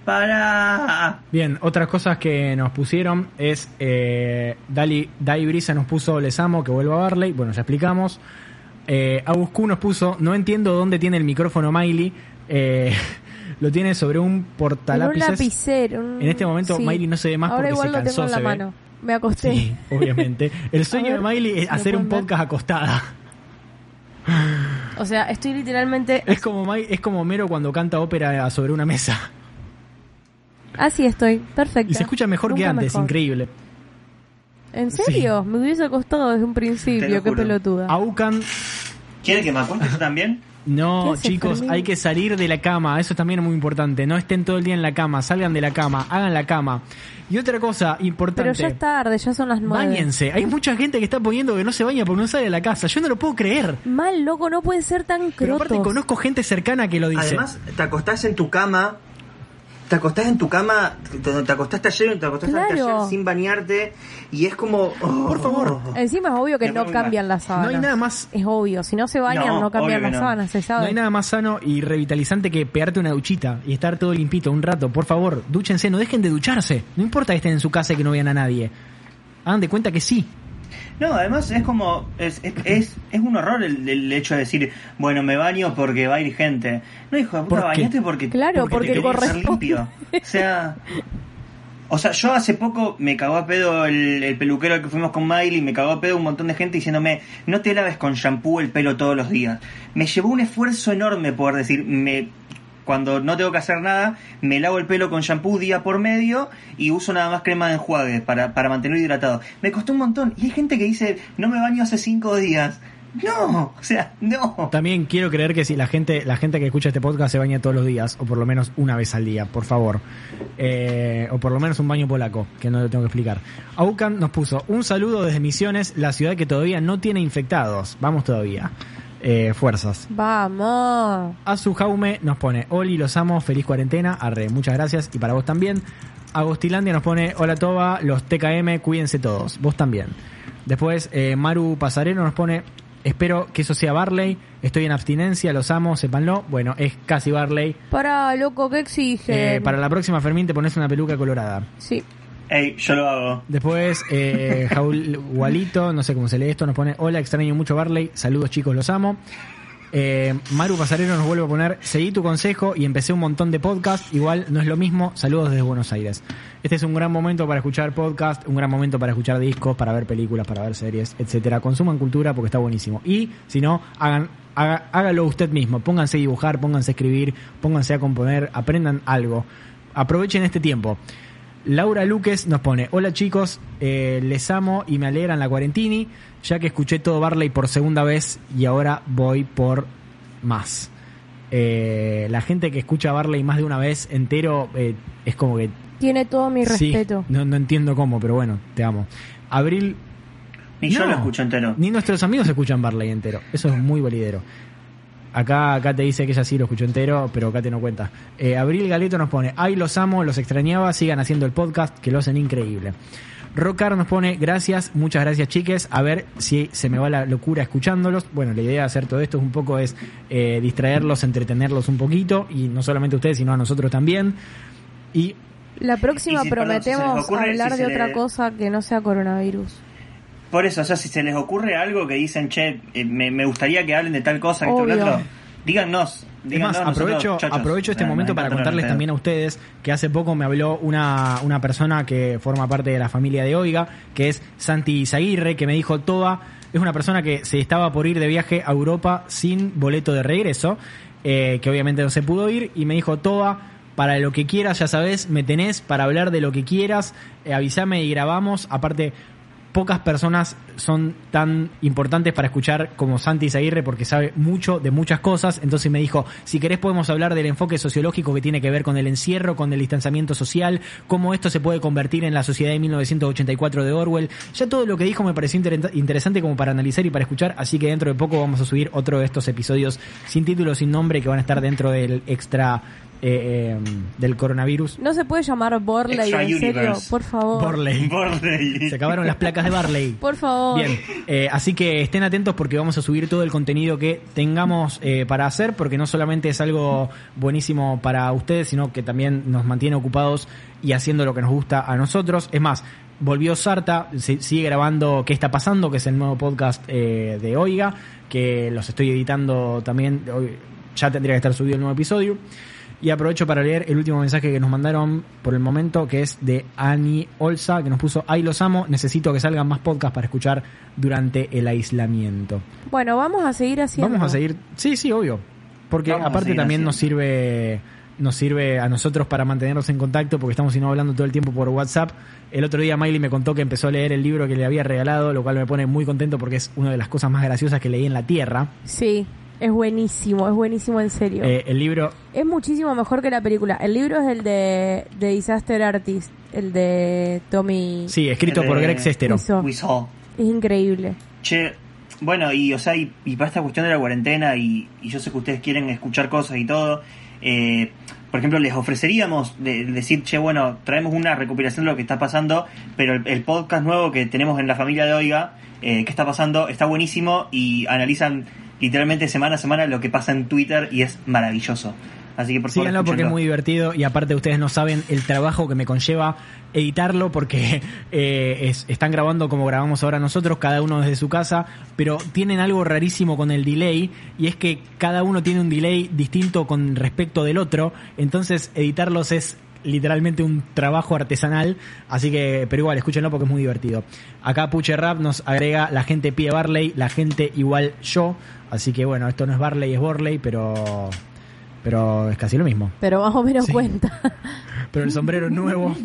para... Bien, otras cosas que nos pusieron es eh, Dali, Dai Brisa nos puso Les amo, que vuelva a Barley. Bueno, ya explicamos. Eh, Aguscu nos puso No entiendo dónde tiene el micrófono Miley. Eh, lo tiene sobre un En un portalápices. lapicero. un- En este momento sí. Miley no se ve más Ahora porque igual se lo cansó, tengo en la se ve. Me acosté. Sí, obviamente. El sueño de Miley es ¿me hacer un ver? podcast acostada. O sea, estoy literalmente... Es como, Mi- es como Mero cuando canta ópera sobre una mesa. Así estoy, perfecto. Y se escucha mejor que antes, mejor. increíble. ¿En serio? Me hubiese acostado desde un principio, qué pelotuda. Aucan ¿Quieren que me acueste yo también? No, ¿Qué hace, chicos, hay que salir de la cama. Eso también es muy importante. No estén todo el día en la cama. Salgan de la cama. Hagan la cama. Y otra cosa importante. Pero ya es tarde, ya son las nueve. Báñense. Hay mucha gente que está poniendo que no se baña porque no sale de la casa. Yo no lo puedo creer. Mal, loco, no pueden ser tan Pero aparte crotos. conozco gente cercana que lo dice. Además, te acostás en tu cama, te acostás en tu cama, te, te acostaste ayer te acostaste Claro. ayer sin bañarte y es como... oh, Por favor. Encima es obvio que no cambian las no sábanas. hay nada más. Es obvio, si no se bañan No, no, cambian las no. sábanas, se No sabe. hay nada más sano y revitalizante que pegarte una duchita y estar todo limpito un rato. Por favor, dúchense, no dejen de ducharse. No importa que estén en su casa y que no vean a nadie. Hagan de cuenta que sí. No, además es como... Es, es, es, es un horror el, el hecho de decir, bueno, me baño porque va a ir gente. No, hijo de puta, ¿Por qué? bañate porque... Claro, te porque querés ser limpio. O sea... O sea, yo hace poco me cagó a pedo el, el peluquero al que fuimos con Miley, me cagó a pedo un montón de gente diciéndome, no te laves con shampoo el pelo todos los días. Me llevó un esfuerzo enorme poder decir, me, cuando no tengo que hacer nada, me lavo el pelo con shampoo día por medio y uso nada más crema de enjuague para, para mantenerlo hidratado. Me costó un montón. Y hay gente que dice, no me baño hace cinco días. No, o sea, no. También quiero creer que si la gente, la gente que escucha este podcast se baña todos los días, o por lo menos una vez al día, por favor. Eh, o por lo menos un baño polaco, que no lo tengo que explicar. Aucan nos puso un saludo desde Misiones, la ciudad que todavía no tiene infectados. Vamos todavía. Eh, fuerzas. Vamos. Azu Jaume nos pone, Oli, los amo, feliz cuarentena, arre, muchas gracias, y para vos también. Agostilandia nos pone, hola Toba, los TKM, cuídense todos, vos también. Después, eh, Maru Pasareno nos pone, espero que eso sea Barley, estoy en abstinencia, los amo, sépanlo. Bueno, es casi Barley. Para, loco, ¿qué exige? Eh, para la próxima Fermín te pones una peluca colorada. Sí. Ey, yo lo hago. Después, eh, Jaul Gualito, no sé cómo se lee esto, nos pone, hola, extraño mucho Barley, saludos chicos, los amo. Eh, Maru Pasarero nos vuelve a poner, seguí tu consejo y empecé un montón de podcast, igual no es lo mismo, saludos desde Buenos Aires. Este es un gran momento para escuchar podcast, un gran momento para escuchar discos, para ver películas, para ver series, etcétera. Consuman cultura porque está buenísimo. Y si no, hagan, haga- hágalo usted mismo, pónganse a dibujar, pónganse a escribir, pónganse a componer, aprendan algo. Aprovechen este tiempo. Laura Luques nos pone, hola chicos, eh, les amo y me alegran la cuarentini, ya que escuché todo Barley por segunda vez y ahora voy por más. Eh, la gente que escucha Barley más de una vez entero eh, es como que... Tiene todo mi sí, respeto. no, no entiendo cómo, pero bueno, te amo. Abril... Ni yo lo escucho entero. Ni nuestros amigos escuchan Barley entero, eso es muy validero. Acá, acá te dice que ella sí lo escuchó entero, pero acá te no cuenta. Eh, Abril Galeto nos pone, ay, los amo, los extrañaba, sigan haciendo el podcast, que lo hacen increíble. Rocar nos pone, gracias, muchas gracias chiques, a ver si se me va la locura escuchándolos. Bueno, la idea de hacer todo esto es un poco es eh, distraerlos, entretenerlos un poquito, y no solamente a ustedes, sino a nosotros también. Y La próxima Y si- perdón, si se les prometemos ocurre, hablar si de otra cosa que no sea coronavirus. Por eso, o sea, si se les ocurre algo que dicen, che, eh, me, me gustaría que hablen de tal cosa, que Obvio. otro, díganos. Es díganos más, nosotros, aprovecho, aprovecho este momento me para contarles también a ustedes que hace poco me habló una, una persona que forma parte de la familia de Oiga, que es Santi Zaguirre, que me dijo, Toba, es una persona que se estaba por ir de viaje a Europa sin boleto de regreso, eh, que obviamente no se pudo ir, y me dijo, Toba, para lo que quieras, ya sabes, me tenés para hablar de lo que quieras, eh, avísame y grabamos, aparte pocas personas son tan importantes para escuchar como Santi Zaguirre porque sabe mucho de muchas cosas. Entonces me dijo, si querés podemos hablar del enfoque sociológico que tiene que ver con el encierro, con el distanciamiento social, cómo esto se puede convertir en la sociedad de 1984 de Orwell. Ya todo lo que dijo me pareció inter- interesante como para analizar y para escuchar, así que dentro de poco vamos a subir otro de estos episodios sin título, sin nombre, que van a estar dentro del extra eh, eh, del coronavirus. No se puede llamar Borley, Extra en serio, Universe. por favor. Borley. Se acabaron las placas de Barley. Por favor. Bien, eh, así que estén atentos porque vamos a subir todo el contenido que tengamos eh, para hacer, porque no solamente es algo buenísimo para ustedes, sino que también nos mantiene ocupados y haciendo lo que nos gusta a nosotros. Es más, volvió Sarta, se- sigue grabando ¿Qué está pasando? que es el nuevo podcast eh, de Oiga, que los estoy editando también, hoy ya tendría que estar subido el nuevo episodio. Y aprovecho para leer el último mensaje que nos mandaron por el momento, que es de Ani Olsa, que nos puso, ay los amo, necesito que salgan más podcasts para escuchar durante el aislamiento. Bueno, vamos a seguir haciendo. Vamos a seguir, sí, sí, obvio. Porque Vamos aparte también haciendo. nos sirve nos sirve a nosotros para mantenernos en contacto porque estamos si no hablando todo el tiempo por WhatsApp. El otro día Miley me contó que empezó a leer el libro que le había regalado, lo cual me pone muy contento porque es una de las cosas más graciosas que leí en la Tierra. Sí, es buenísimo, es buenísimo en serio. Eh, el libro Es muchísimo mejor que la película. El libro es el de, de Disaster Artist, el de Tommy Sí, escrito El por de- Greg Sestero. Wiseau. We saw. Es increíble. Che, bueno, y o sea, y, y para esta cuestión de la cuarentena, y, y yo sé que ustedes quieren escuchar cosas y todo, eh, por ejemplo, les ofreceríamos de, decir, che, bueno, traemos una recopilación de lo que está pasando, pero el, el podcast nuevo que tenemos en la familia de Oiga, eh, que está pasando, está buenísimo y analizan literalmente semana a semana lo que pasa en Twitter y es maravilloso. Así que por favor, Síganlo porque es muy divertido y aparte ustedes no saben el trabajo que me conlleva editarlo porque eh, es- están grabando como grabamos ahora nosotros, cada uno desde su casa, pero tienen algo rarísimo con el delay y es que cada uno tiene un delay distinto con respecto del otro, entonces editarlos es literalmente un trabajo artesanal, así que, pero igual, escúchenlo porque es muy divertido. Acá Puche Rap nos agrega la gente pie Barley, la gente igual yo, así que bueno, esto no es Barley, es Borley, pero, pero es casi lo mismo. Pero más o menos Sí. cuenta. Pero el sombrero es nuevo,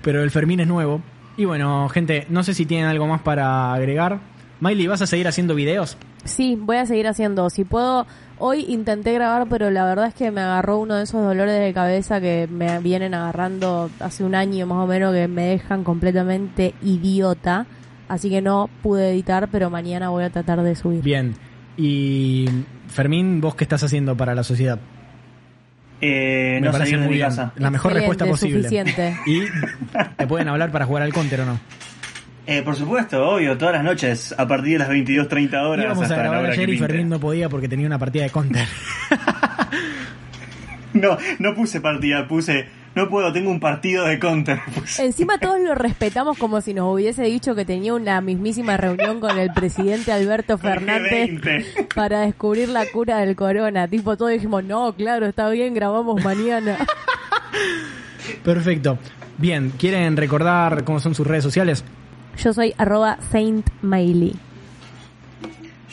pero el Fermín es nuevo. Y bueno, gente, no sé si tienen algo más para agregar. Miley, ¿vas a seguir haciendo videos? Sí, voy a seguir haciendo. Si puedo, hoy intenté grabar, pero la verdad es que me agarró uno de esos dolores de cabeza que me vienen agarrando hace un año más o menos que me dejan completamente idiota. Así que no pude editar, pero mañana voy a tratar de subir. Bien. Y Fermín, ¿vos qué estás haciendo para la sociedad? Eh, Me no parece salir de muy mi bien. casa. La mejor Excelente, respuesta posible. suficiente. ¿Y te pueden hablar para jugar al counter o no? Eh, por supuesto, obvio, todas las noches, a partir de las 22.30 horas. Íbamos a hasta la grabar hora ayer y. Fermín no podía porque tenía una partida de counter. No, no puse partida, puse. No puedo, tengo un partido de counter. puse. Encima todos lo respetamos como si nos hubiese dicho que tenía una mismísima reunión con el presidente Alberto Fernández G20. para descubrir la cura del corona. Tipo, todos dijimos, no, claro, está bien, grabamos mañana. Perfecto. Bien, ¿quieren recordar cómo son sus redes sociales? Yo soy arroba Saint Miley.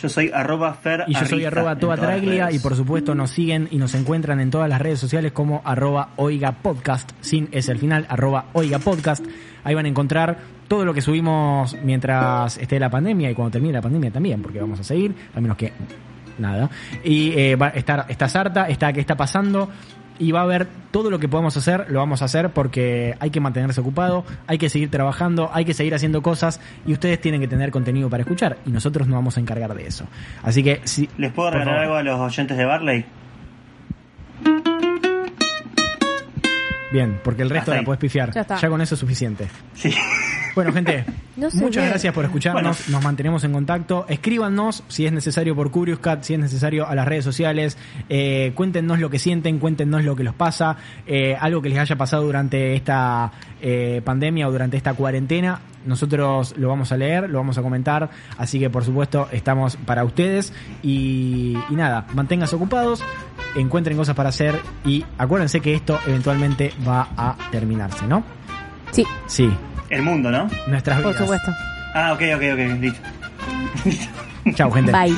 Yo soy arroba Fer Y yo soy arroba Toa Traglia y por supuesto nos siguen y nos encuentran en todas las redes sociales como arroba Oiga Podcast, sin es el final, arroba Oiga Podcast. Ahí van a encontrar todo lo que subimos mientras esté la pandemia y cuando termine la pandemia también, porque vamos a seguir, a menos que nada. Y eh, va a estar, está Sarta, está qué está pasando y va a haber todo lo que podamos hacer, lo vamos a hacer porque hay que mantenerse ocupado, hay que seguir trabajando, hay que seguir haciendo cosas y ustedes tienen que tener contenido para escuchar y nosotros nos vamos a encargar de eso. Así que si ¿Les puedo regalar algo a los oyentes de Barley? Bien, porque el resto la puedes pifiar. Ya está. Ya con eso es suficiente. Sí. Bueno, gente, No muchas ve. gracias por escucharnos. Bueno. Nos mantenemos en contacto. Escríbanos si es necesario por Curious Cat, si es necesario a las redes sociales. Eh, cuéntenos lo que sienten, cuéntenos lo que los pasa, eh, algo que les haya pasado durante esta eh, pandemia o durante esta cuarentena. Nosotros lo vamos a leer, lo vamos a comentar. Así que, por supuesto, estamos para ustedes. Y, y nada, manténganse ocupados, encuentren cosas para hacer y acuérdense que esto eventualmente va a terminarse, ¿no? Sí, Sí, el mundo, ¿no? Nuestras vidas. Por supuesto. Ah, ok, ok, ok, listo. Chao, gente. Bye.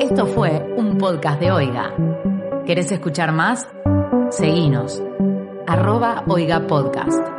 Esto fue un podcast de Oiga. ¿Querés escuchar más? Seguinos. Arroba Oiga Podcast.